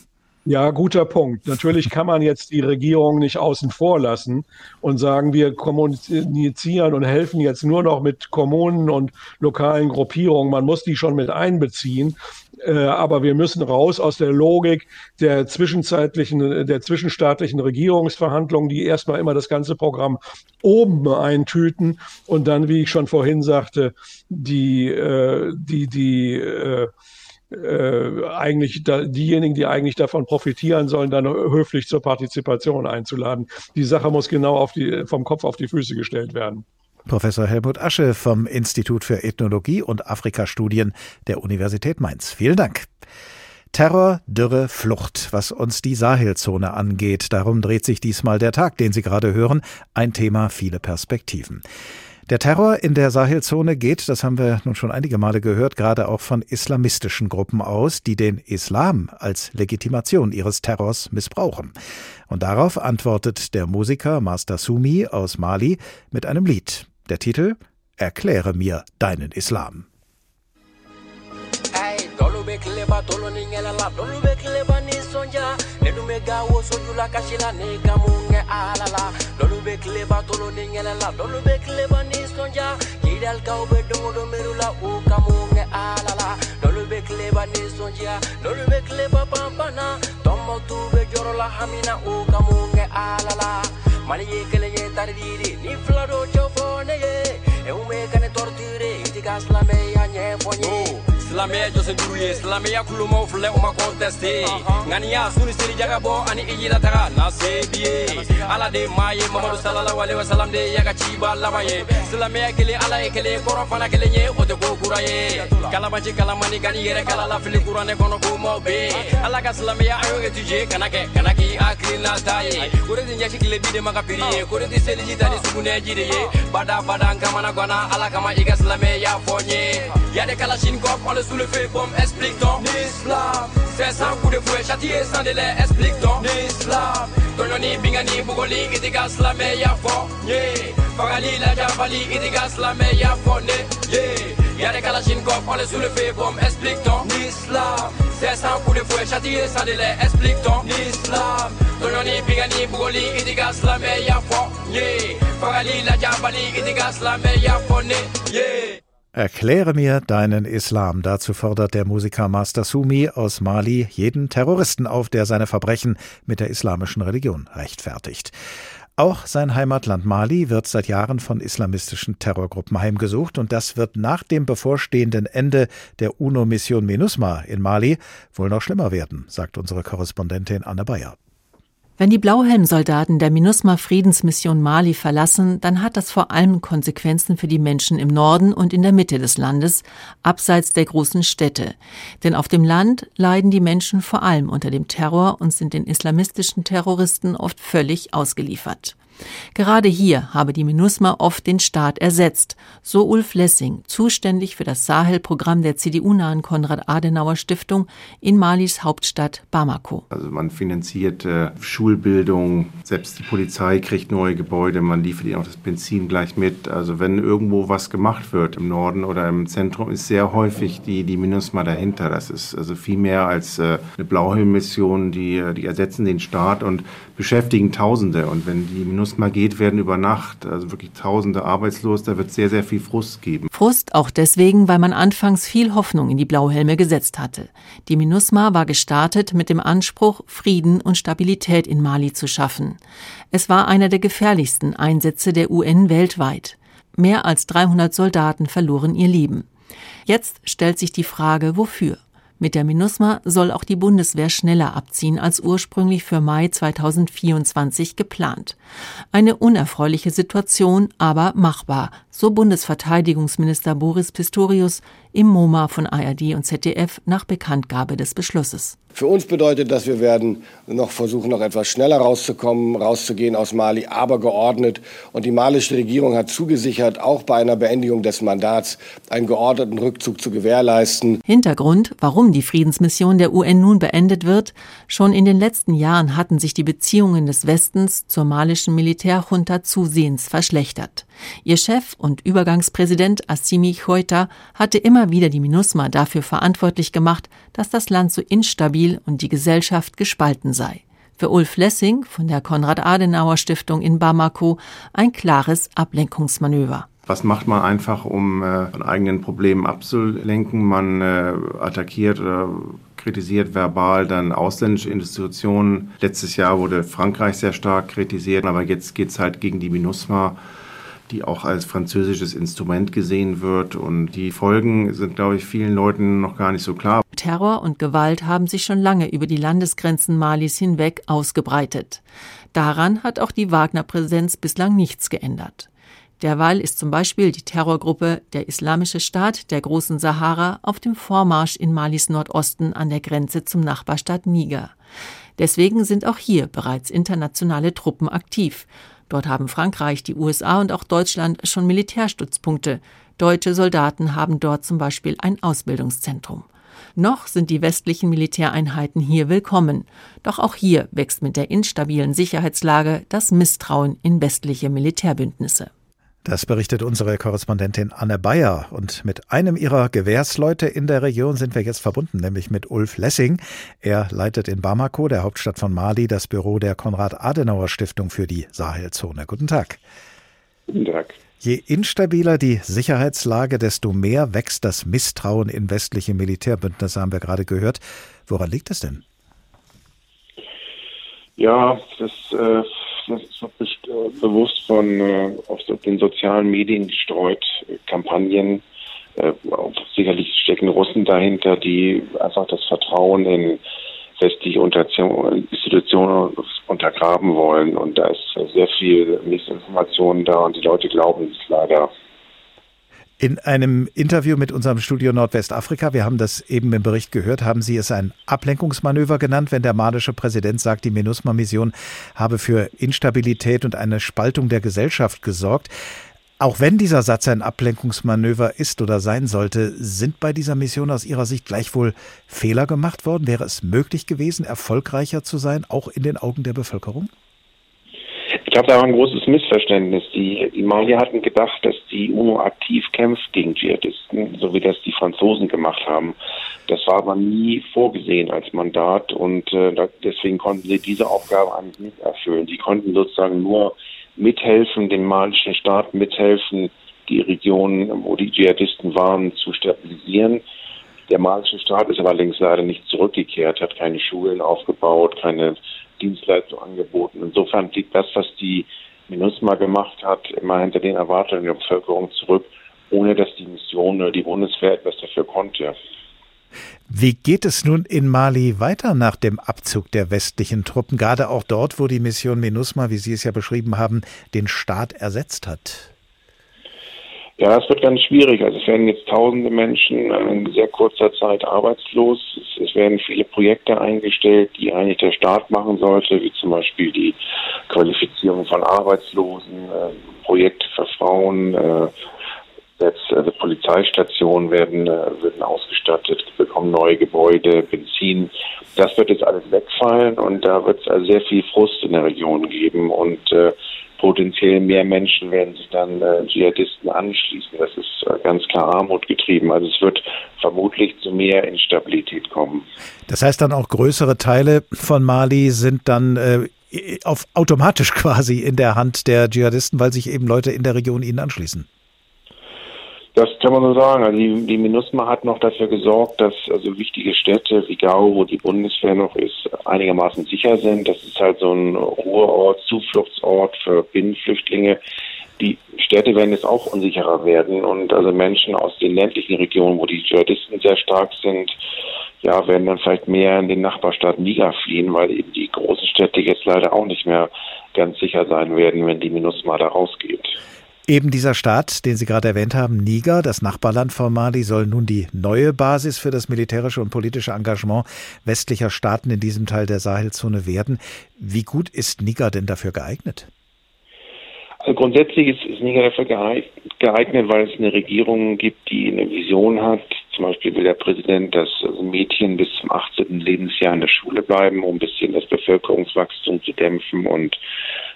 Ja, guter Punkt. Natürlich kann man jetzt die Regierung nicht außen vor lassen und sagen, wir kommunizieren und helfen jetzt nur noch mit Kommunen und lokalen Gruppierungen. Man muss die schon mit einbeziehen. Äh, aber wir müssen raus aus der Logik der zwischenzeitlichen, der zwischenstaatlichen Regierungsverhandlungen, die erstmal immer das ganze Programm oben eintüten und dann, wie ich schon vorhin sagte, die, äh, die, die, äh, eigentlich da, diejenigen, die eigentlich davon profitieren sollen, dann höflich zur Partizipation einzuladen. Die Sache muss genau auf die, vom Kopf auf die Füße gestellt werden. Professor Helmut Asche vom Institut für Ethnologie und Afrikastudien der Universität Mainz. Vielen Dank. Terror, Dürre, Flucht, was uns die Sahelzone angeht. Darum dreht sich diesmal der Tag, den Sie gerade hören. Ein Thema, viele Perspektiven. Der Terror in der Sahelzone geht, das haben wir nun schon einige Male gehört, gerade auch von islamistischen Gruppen aus, die den Islam als Legitimation ihres Terrors missbrauchen. Und darauf antwortet der Musiker Master Sumi aus Mali mit einem Lied. Der Titel Erkläre mir deinen Islam. cleba enumega wo sojula kashila nega munge alala lolu be kleba tolo ningelela lolu be kleba nisonja kidal ka obe dongo do merula o kamunge alala lolu be kleba nisonja lolu be kleba pampana tomo tu be jorola hamina u kamunge alala mani ye kele ye taridiri ni flado chofone ye e torture tortire itigasla me ya nyefo oh silamɛya jɔsen duru ye silamɛya kulomaw filɛ u ma kɔntɛste ŋaniya uh-huh. suni seli jagabɔ ani i yilataga na sebi ye. Ala de maa ye mamadu salallahu alaihi wasalam de yaga ciba laban ye silamɛya kelen ala ye kelen kɔrɔ fana kelen ye o tɛ ko kura ye. Kalabaci kalamani gani yɛrɛ kalala fili kuranɛ kɔnɔ komaw be. Ala ka silamɛya a y'o étudier kana kɛ kana k'i hakilina ta ye o de ti ɲɛsi kile bi de ma ka piri ye. Ko de ti seliji ta ni sugunɛji de ye. Bada bada n kamana gwana ala kama i ka silamɛya fɔ n ye Y'a des kalachines on prends-le sous le feu, bombe, explique donc. Nislav, c'est sans coup de fouet, châtié sans délai, explique donc. Nislav, Tonyoni, Bingani, Bogoli, et dégage la meilleure fort. Yeah, Farali, la Javali, et dégage la meilleure fort. Yeah, y'a des kalachines on prends-le sous le feu, bombe, explique donc. Nislav, c'est sans coup de fouet, châtié sans délai, explique donc. Nislav, Tonyoni, Bingani, Bogoli, et dégage la meilleure fort. Yeah, Farali, la Javali, et dégage la meilleure fort. Yeah. Erkläre mir deinen Islam. Dazu fordert der Musiker Master Sumi aus Mali jeden Terroristen auf, der seine Verbrechen mit der islamischen Religion rechtfertigt. Auch sein Heimatland Mali wird seit Jahren von islamistischen Terrorgruppen heimgesucht und das wird nach dem bevorstehenden Ende der UNO-Mission MINUSMA in Mali wohl noch schlimmer werden, sagt unsere Korrespondentin Anne Bayer. Wenn die Blauhelmsoldaten der MINUSMA-Friedensmission Mali verlassen, dann hat das vor allem Konsequenzen für die Menschen im Norden und in der Mitte des Landes, abseits der großen Städte. Denn auf dem Land leiden die Menschen vor allem unter dem Terror und sind den islamistischen Terroristen oft völlig ausgeliefert. Gerade hier habe die MINUSMA oft den Staat ersetzt, so Ulf Lessing, zuständig für das Sahel-Programm der CDU-nahen Konrad-Adenauer-Stiftung in Malis Hauptstadt Bamako. Also man finanziert äh, Schulbildung, selbst die Polizei kriegt neue Gebäude, man liefert ihnen auch das Benzin gleich mit. Also wenn irgendwo was gemacht wird im Norden oder im Zentrum, ist sehr häufig die, die MINUSMA dahinter. Das ist also viel mehr als äh, eine Blauhelm-Mission, die, die ersetzen den Staat und beschäftigen Tausende. Und wenn die MINUSMA geht, werden über Nacht also wirklich Tausende arbeitslos. Da wird sehr, sehr viel Frust geben. Frust auch deswegen, weil man anfangs viel Hoffnung in die Blauhelme gesetzt hatte. Die MINUSMA war gestartet mit dem Anspruch, Frieden und Stabilität in Mali zu schaffen. Es war einer der gefährlichsten Einsätze der UN weltweit. Mehr als 300 Soldaten verloren ihr Leben. Jetzt stellt sich die Frage, wofür? Mit der MINUSMA soll auch die Bundeswehr schneller abziehen als ursprünglich für Mai 2024 geplant. Eine unerfreuliche Situation, aber machbar, so Bundesverteidigungsminister Boris Pistorius im MoMA von ARD und ZDF nach Bekanntgabe des Beschlusses. Für uns bedeutet das, wir werden noch versuchen, noch etwas schneller rauszukommen, rauszugehen aus Mali, aber geordnet. Und die malische Regierung hat zugesichert, auch bei einer Beendigung des Mandats einen geordneten Rückzug zu gewährleisten. Hintergrund, warum die Friedensmission der UN nun beendet wird, schon in den letzten Jahren hatten sich die Beziehungen des Westens zur malischen Militärjunta zusehends verschlechtert. Ihr Chef und Übergangspräsident Assimi Goita hatte immer wieder die MINUSMA dafür verantwortlich gemacht, dass das Land so instabil und die Gesellschaft gespalten sei. Für Ulf Lessing von der Konrad-Adenauer-Stiftung in Bamako ein klares Ablenkungsmanöver. Was macht man einfach, um äh, von eigenen Problemen abzulenken? Man äh, attackiert oder kritisiert verbal dann ausländische Institutionen. Letztes Jahr wurde Frankreich sehr stark kritisiert, aber jetzt geht es halt gegen die MINUSMA die auch als französisches Instrument gesehen wird. Und die Folgen sind, glaube ich, vielen Leuten noch gar nicht so klar. Terror und Gewalt haben sich schon lange über die Landesgrenzen Malis hinweg ausgebreitet. Daran hat auch die Wagner-Präsenz bislang nichts geändert. Derweil ist zum Beispiel die Terrorgruppe der Islamische Staat der großen Sahara auf dem Vormarsch in Malis Nordosten an der Grenze zum Nachbarstaat Niger. Deswegen sind auch hier bereits internationale Truppen aktiv. Dort haben Frankreich, die USA und auch Deutschland schon Militärstützpunkte. Deutsche Soldaten haben dort zum Beispiel ein Ausbildungszentrum. Noch sind die westlichen Militäreinheiten hier willkommen. Doch auch hier wächst mit der instabilen Sicherheitslage das Misstrauen in westliche Militärbündnisse. Das berichtet unsere Korrespondentin Anne Bayer. Und mit einem ihrer Gewährsleute in der Region sind wir jetzt verbunden, nämlich mit Ulf Lessing. Er leitet in Bamako, der Hauptstadt von Mali, das Büro der Konrad-Adenauer-Stiftung für die Sahelzone. Guten Tag. Guten Tag. Je instabiler die Sicherheitslage, desto mehr wächst das Misstrauen in westliche Militärbündnisse, haben wir gerade gehört. Woran liegt es denn? Ja, das äh, das ist äh, bewusst von äh, auf den sozialen Medien gestreut, äh, Kampagnen. Äh, sicherlich stecken Russen dahinter, die einfach das Vertrauen in westliche Institutionen untergraben wollen. Und da ist sehr viel Missinformation da und die Leute glauben es leider. In einem Interview mit unserem Studio Nordwestafrika, wir haben das eben im Bericht gehört, haben Sie es ein Ablenkungsmanöver genannt, wenn der malische Präsident sagt, die MINUSMA-Mission habe für Instabilität und eine Spaltung der Gesellschaft gesorgt. Auch wenn dieser Satz ein Ablenkungsmanöver ist oder sein sollte, sind bei dieser Mission aus Ihrer Sicht gleichwohl Fehler gemacht worden? Wäre es möglich gewesen, erfolgreicher zu sein, auch in den Augen der Bevölkerung? Ich glaube, da war ein großes Missverständnis. Die, die Malier hatten gedacht, dass die UNO aktiv kämpft gegen Dschihadisten, so wie das die Franzosen gemacht haben. Das war aber nie vorgesehen als Mandat und äh, deswegen konnten sie diese Aufgabe eigentlich nicht erfüllen. Die konnten sozusagen nur mithelfen, dem malischen Staat mithelfen, die Region, wo die Dschihadisten waren, zu stabilisieren. Der malische Staat ist allerdings leider nicht zurückgekehrt, hat keine Schulen aufgebaut, keine Dienstleistung angeboten. Insofern liegt das, was die MINUSMA gemacht hat, immer hinter den Erwartungen der Bevölkerung zurück, ohne dass die Mission oder die Bundeswehr etwas dafür konnte. Wie geht es nun in Mali weiter nach dem Abzug der westlichen Truppen, gerade auch dort, wo die Mission MINUSMA, wie Sie es ja beschrieben haben, den Staat ersetzt hat? Ja, es wird ganz schwierig. Also es werden jetzt tausende Menschen in sehr kurzer Zeit arbeitslos. Es, werden viele Projekte eingestellt, die eigentlich der Staat machen sollte, wie zum Beispiel die Qualifizierung von Arbeitslosen, äh, Projekte für Frauen, äh, also Polizeistationen werden, äh, werden ausgestattet, bekommen neue Gebäude, Benzin. Das wird jetzt alles wegfallen und da wird es also sehr viel Frust in der Region geben und äh, potenziell mehr Menschen werden sich dann äh, Dschihadisten anschließen. Das ist äh, ganz klar Armut getrieben. Also es wird vermutlich zu mehr Instabilität kommen. Das heißt dann auch größere Teile von Mali sind dann äh, auf automatisch <laughs> quasi in der Hand der Dschihadisten, weil sich eben Leute in der Region ihnen anschließen. Das kann man so sagen. Also die, die MINUSMA hat noch dafür gesorgt, dass also wichtige Städte wie Gao, wo die Bundeswehr noch ist, einigermaßen sicher sind. Das ist halt so ein Ruheort, Zufluchtsort für Binnenflüchtlinge. Die Städte werden jetzt auch unsicherer werden und also Menschen aus den ländlichen Regionen, wo die Dschihadisten sehr stark sind, ja, werden dann vielleicht mehr in den Nachbarstaat Niger fliehen, weil eben die großen Städte jetzt leider auch nicht mehr ganz sicher sein werden, wenn die MINUSMA da rausgeht. Eben dieser Staat, den Sie gerade erwähnt haben, Niger, das Nachbarland von Mali, soll nun die neue Basis für das militärische und politische Engagement westlicher Staaten in diesem Teil der Sahelzone werden. Wie gut ist Niger denn dafür geeignet? Also grundsätzlich ist, ist Niger dafür geeignet, weil es eine Regierung gibt, die eine Vision hat. Zum Beispiel will der Präsident, dass Mädchen bis zum 18. Lebensjahr in der Schule bleiben, um ein bisschen das Bevölkerungswachstum zu dämpfen und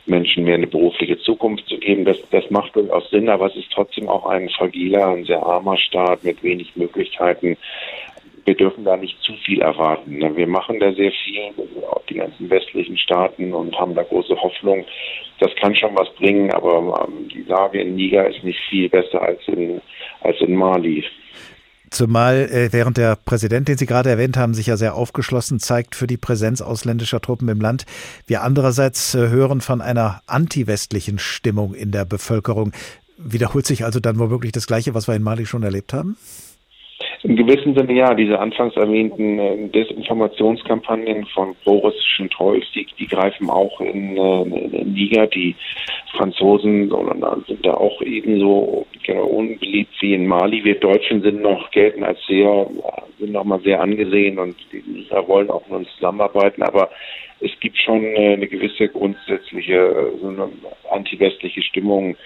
Menschen mehr eine berufliche Zukunft zu geben. Das, das macht durchaus Sinn, aber es ist trotzdem auch ein fragiler, ein sehr armer Staat mit wenig Möglichkeiten. Wir dürfen da nicht zu viel erwarten. Wir machen da sehr viel, auch die ganzen westlichen Staaten und haben da große Hoffnung. Das kann schon was bringen, aber ähm, die Lage in Niger ist nicht viel besser als in, als in Mali. Zumal äh, während der Präsident, den Sie gerade erwähnt haben, sich ja sehr aufgeschlossen zeigt für die Präsenz ausländischer Truppen im Land. Wir andererseits äh, hören von einer anti-westlichen Stimmung in der Bevölkerung. Wiederholt sich also dann womöglich das Gleiche, was wir in Mali schon erlebt haben? Im gewissen Sinne ja, diese anfangs erwähnten äh, Desinformationskampagnen von pro-russischen Trolls, die, die greifen auch in, äh, in Niger. Die Franzosen sind da auch ebenso genau, unbeliebt wie in Mali. Wir Deutschen sind noch, gelten als sehr, sind noch mal sehr angesehen und die wollen auch mit uns zusammenarbeiten, aber es gibt schon äh, eine gewisse grundsätzliche so eine antiwestliche Stimmung,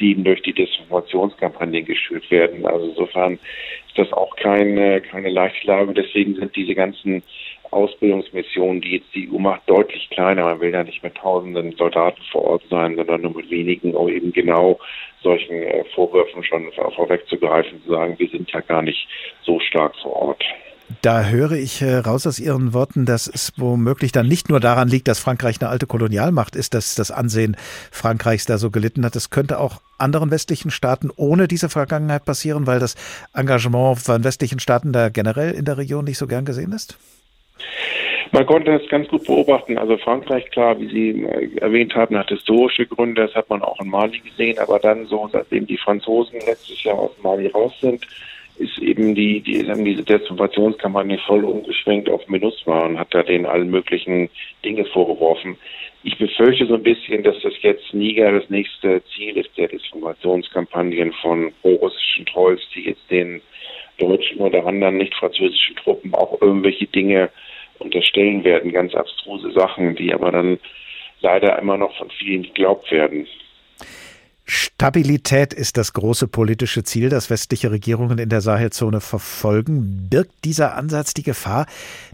die durch die Desinformationskampagnen geschürt werden. Also insofern ist das auch keine, keine leichte Lage. Deswegen sind diese ganzen Ausbildungsmissionen, die jetzt die EU macht, deutlich kleiner. Man will ja nicht mit tausenden Soldaten vor Ort sein, sondern nur mit wenigen, um eben genau solchen äh, Vorwürfen schon vorwegzugreifen, zu sagen, wir sind ja gar nicht so stark vor Ort. Da höre ich äh, raus aus Ihren Worten, dass es womöglich dann nicht nur daran liegt, dass Frankreich eine alte Kolonialmacht ist, dass das Ansehen Frankreichs da so gelitten hat. Es könnte auch anderen westlichen Staaten ohne diese Vergangenheit passieren, weil das Engagement von westlichen Staaten da generell in der Region nicht so gern gesehen ist? Man konnte das ganz gut beobachten. Also Frankreich, klar, wie Sie äh, erwähnt haben, hat historische Gründe. Das hat man auch in Mali gesehen. Aber dann so, seitdem die Franzosen letztes Jahr aus Mali raus sind, ist eben die, die diese Desinformationskampagne voll umgeschwenkt auf MINUSMA und hat da denen allen möglichen Dinge vorgeworfen. Ich befürchte so ein bisschen, dass das jetzt Niger das nächste Ziel ist der Desinformationskampagnen von pro-russischen Trolls, die jetzt den deutschen oder anderen nicht französischen Truppen auch irgendwelche Dinge unterstellen werden, ganz abstruse Sachen, die aber dann leider immer noch von vielen geglaubt werden. Stabilität ist das große politische Ziel, das westliche Regierungen in der Sahelzone verfolgen. Birgt dieser Ansatz die Gefahr,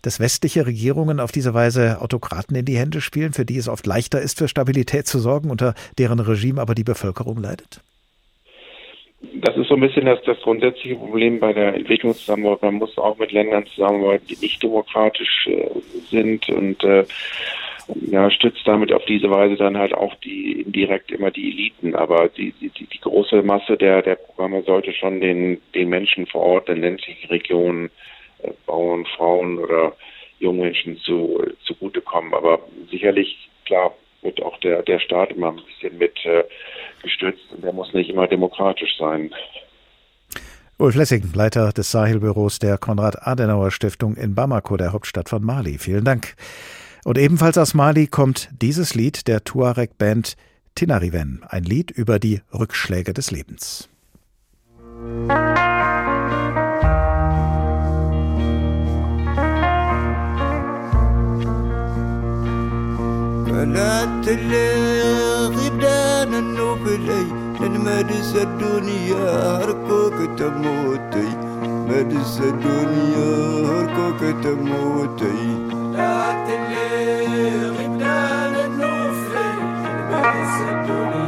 dass westliche Regierungen auf diese Weise Autokraten in die Hände spielen, für die es oft leichter ist, für Stabilität zu sorgen, unter deren Regime aber die Bevölkerung leidet? Das ist so ein bisschen das, das grundsätzliche Problem bei der Entwicklungszusammenarbeit. Man muss auch mit Ländern zusammenarbeiten, die nicht demokratisch äh, sind und äh, ja, stützt damit auf diese Weise dann halt auch die indirekt immer die Eliten. Aber die, die, die große Masse der, der Programme sollte schon den, den Menschen vor Ort in ländlichen Regionen, äh, Bauern, Frauen oder jungen Menschen zu, zugutekommen. Aber sicherlich, klar, wird auch der, der Staat immer ein bisschen mit äh, gestützt und der muss nicht immer demokratisch sein. Ulf Lessing, Leiter des Sahelbüros der Konrad-Adenauer-Stiftung in Bamako, der Hauptstadt von Mali. Vielen Dank. Und ebenfalls aus Mali kommt dieses Lied der Tuareg-Band Tinariwen, ein Lied über die Rückschläge des Lebens. مدس الدنيا هركوك تموتي مدس الدنيا هركوك تموتي لا burning.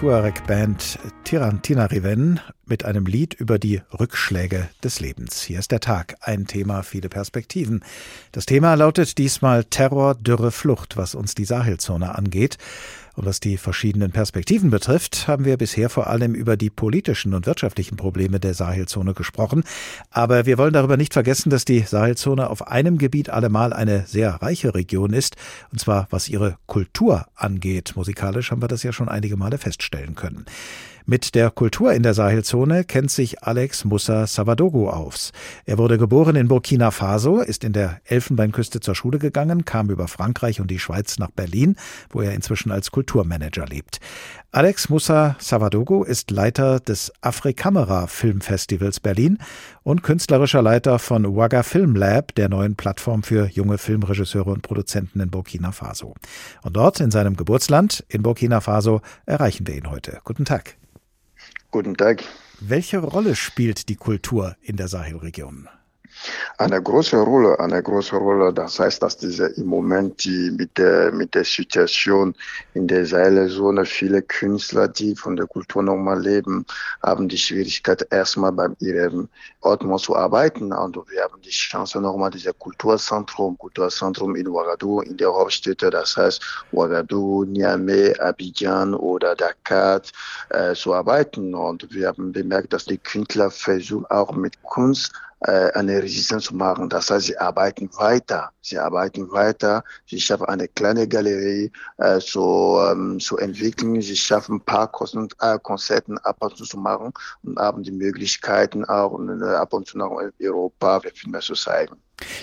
Tuareg-Band Tirantina Riven mit einem Lied über die Rückschläge des Lebens. Hier ist der Tag, ein Thema, viele Perspektiven. Das Thema lautet diesmal Terror, Dürre, Flucht, was uns die Sahelzone angeht. Und was die verschiedenen Perspektiven betrifft, haben wir bisher vor allem über die politischen und wirtschaftlichen Probleme der Sahelzone gesprochen. Aber wir wollen darüber nicht vergessen, dass die Sahelzone auf einem Gebiet allemal eine sehr reiche Region ist, und zwar was ihre Kultur angeht. Musikalisch haben wir das ja schon einige Male feststellen können. Mit der Kultur in der Sahelzone kennt sich Alex Musa Savadogo aus. Er wurde geboren in Burkina Faso, ist in der Elfenbeinküste zur Schule gegangen, kam über Frankreich und die Schweiz nach Berlin, wo er inzwischen als Kulturmanager lebt. Alex Musa Savadogo ist Leiter des Afrikamera Filmfestivals Berlin und künstlerischer Leiter von Wagga Film Lab, der neuen Plattform für junge Filmregisseure und Produzenten in Burkina Faso. Und dort in seinem Geburtsland in Burkina Faso erreichen wir ihn heute. Guten Tag. Guten Tag. Welche Rolle spielt die Kultur in der Sahelregion? Eine große Rolle, eine große Rolle. Das heißt, dass diese im Moment die mit der mit der Situation in der Sahelzone viele Künstler, die von der Kultur nochmal leben, haben die Schwierigkeit erstmal bei ihrem Ort zu arbeiten. Und wir haben die Chance nochmal dieses Kulturzentrum, Kulturzentrum in Ouagadougou, in der Hauptstädte, das heißt Ouagadougou, Niamey, Abidjan oder Dakar äh, zu arbeiten. Und wir haben bemerkt, dass die Künstler versuchen auch mit Kunst eine Resistenz zu machen. Das heißt, sie arbeiten weiter. Sie arbeiten weiter. Sie schaffen eine kleine Galerie äh, zu, ähm, zu entwickeln. Sie schaffen ein paar Konzerten, äh, Konzerten ab und zu zu machen und haben die Möglichkeiten auch äh, ab und zu nach Europa Filme zu zeigen.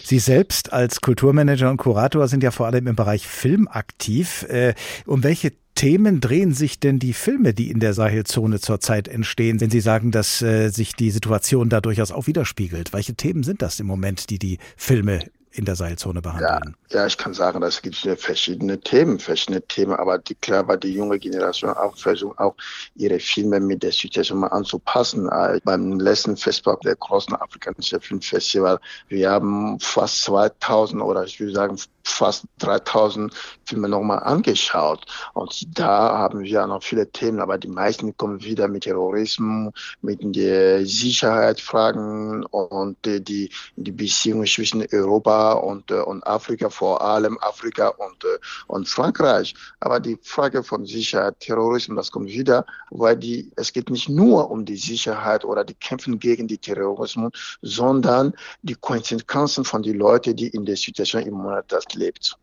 Sie selbst als Kulturmanager und Kurator sind ja vor allem im Bereich Film aktiv. Äh, um welche Themen drehen sich denn die Filme, die in der Sahelzone zurzeit entstehen, wenn Sie sagen, dass äh, sich die Situation da durchaus auch widerspiegelt? Welche Themen sind das im Moment, die die Filme in der Seilzone behandeln? Ja, ja ich kann sagen, es gibt verschiedene Themen, verschiedene Themen, aber die, klar war die junge Generation auch versucht, auch ihre Filme mit der Situation mal anzupassen. Äh, beim letzten Festival der großen afrikanischen Filmfestival, wir haben fast 2000 oder ich würde sagen fast 3000 Filme nochmal angeschaut. Und da haben wir noch viele Themen, aber die meisten kommen wieder mit Terrorismus, mit den Sicherheitsfragen und die, die Beziehungen zwischen Europa und, und Afrika, vor allem Afrika und, und Frankreich. Aber die Frage von Sicherheit, Terrorismus, das kommt wieder, weil die, es geht nicht nur um die Sicherheit oder die Kämpfen gegen die Terrorismus, sondern die Konsequenzen von den Leuten, die in der Situation im Monat lebt.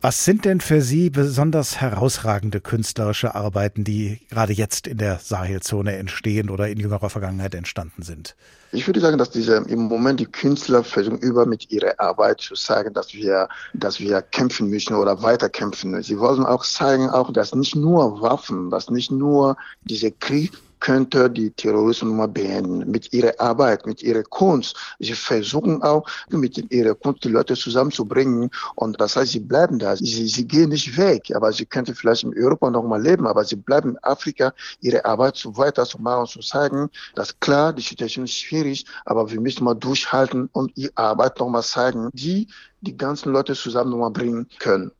Was sind denn für Sie besonders herausragende künstlerische Arbeiten, die gerade jetzt in der Sahelzone entstehen oder in jüngerer Vergangenheit entstanden sind? Ich würde sagen, dass diese im Moment die Künstler versuchen über mit ihrer Arbeit zu sagen, dass wir, dass wir kämpfen müssen oder weiterkämpfen. Sie wollen auch zeigen, auch, dass nicht nur Waffen, dass nicht nur diese Krieg könnte die Terrorismus mal beenden. Mit ihrer Arbeit, mit ihrer Kunst. Sie versuchen auch, mit ihrer Kunst die Leute zusammenzubringen. Und das heißt, sie bleiben da. Sie, sie gehen nicht weg. Aber sie könnten vielleicht in Europa noch mal leben. Aber sie bleiben in Afrika, ihre Arbeit so weiter zu machen, zu zeigen, dass klar, die Situation ist schwierig, aber wir müssen mal durchhalten und ihre Arbeit noch mal zeigen, die die ganzen Leute zusammen noch mal bringen können.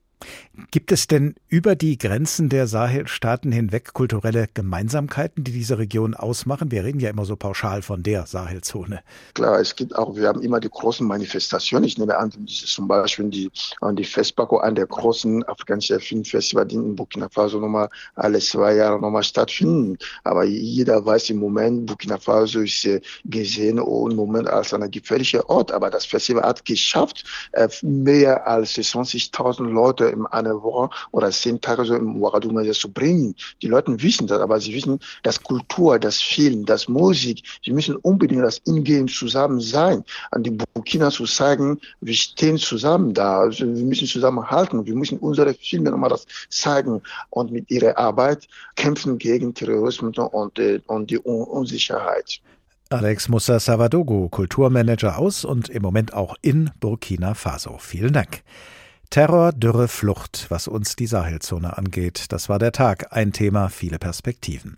Gibt es denn über die Grenzen der Sahelstaaten hinweg kulturelle Gemeinsamkeiten, die diese Region ausmachen? Wir reden ja immer so pauschal von der Sahelzone. Klar, es gibt auch, wir haben immer die großen Manifestationen. Ich nehme an, zum Beispiel die, die Festbako, an der großen afrikanischen Filmfestival, die in Burkina Faso nochmal alle zwei Jahre nochmal stattfinden. Aber jeder weiß im Moment, Burkina Faso ist gesehen im Moment als ein gefährlicher Ort. Aber das Festival hat geschafft, äh, mehr als 20.000 Leute in einer Woche oder zehn Tage so im Ouagadougou zu bringen. Die Leute wissen das, aber sie wissen, dass Kultur, das Film, das Musik, sie müssen unbedingt das Ingehen zusammen sein. An die Burkina zu sagen, wir stehen zusammen da, also wir müssen zusammenhalten, wir müssen unsere Filme nochmal das zeigen und mit ihrer Arbeit kämpfen gegen Terrorismus und, äh, und die Unsicherheit. Alex Musa Savadogo, Kulturmanager aus und im Moment auch in Burkina Faso. Vielen Dank. Terror, Dürre, Flucht, was uns die Sahelzone angeht. Das war der Tag. Ein Thema, viele Perspektiven.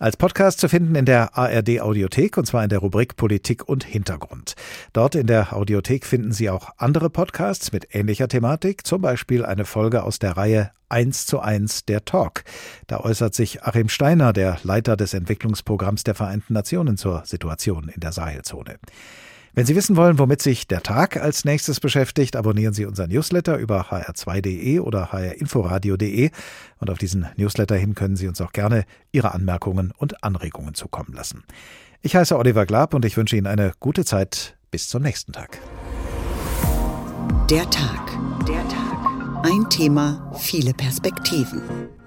Als Podcast zu finden in der ARD Audiothek und zwar in der Rubrik Politik und Hintergrund. Dort in der Audiothek finden Sie auch andere Podcasts mit ähnlicher Thematik, zum Beispiel eine Folge aus der Reihe 1 zu 1 der Talk. Da äußert sich Achim Steiner, der Leiter des Entwicklungsprogramms der Vereinten Nationen zur Situation in der Sahelzone. Wenn Sie wissen wollen, womit sich der Tag als nächstes beschäftigt, abonnieren Sie unseren Newsletter über hr2.de oder hrinforadio.de und auf diesen Newsletter hin können Sie uns auch gerne Ihre Anmerkungen und Anregungen zukommen lassen. Ich heiße Oliver Glab und ich wünsche Ihnen eine gute Zeit. Bis zum nächsten Tag. Der Tag. Der Tag. Ein Thema, viele Perspektiven.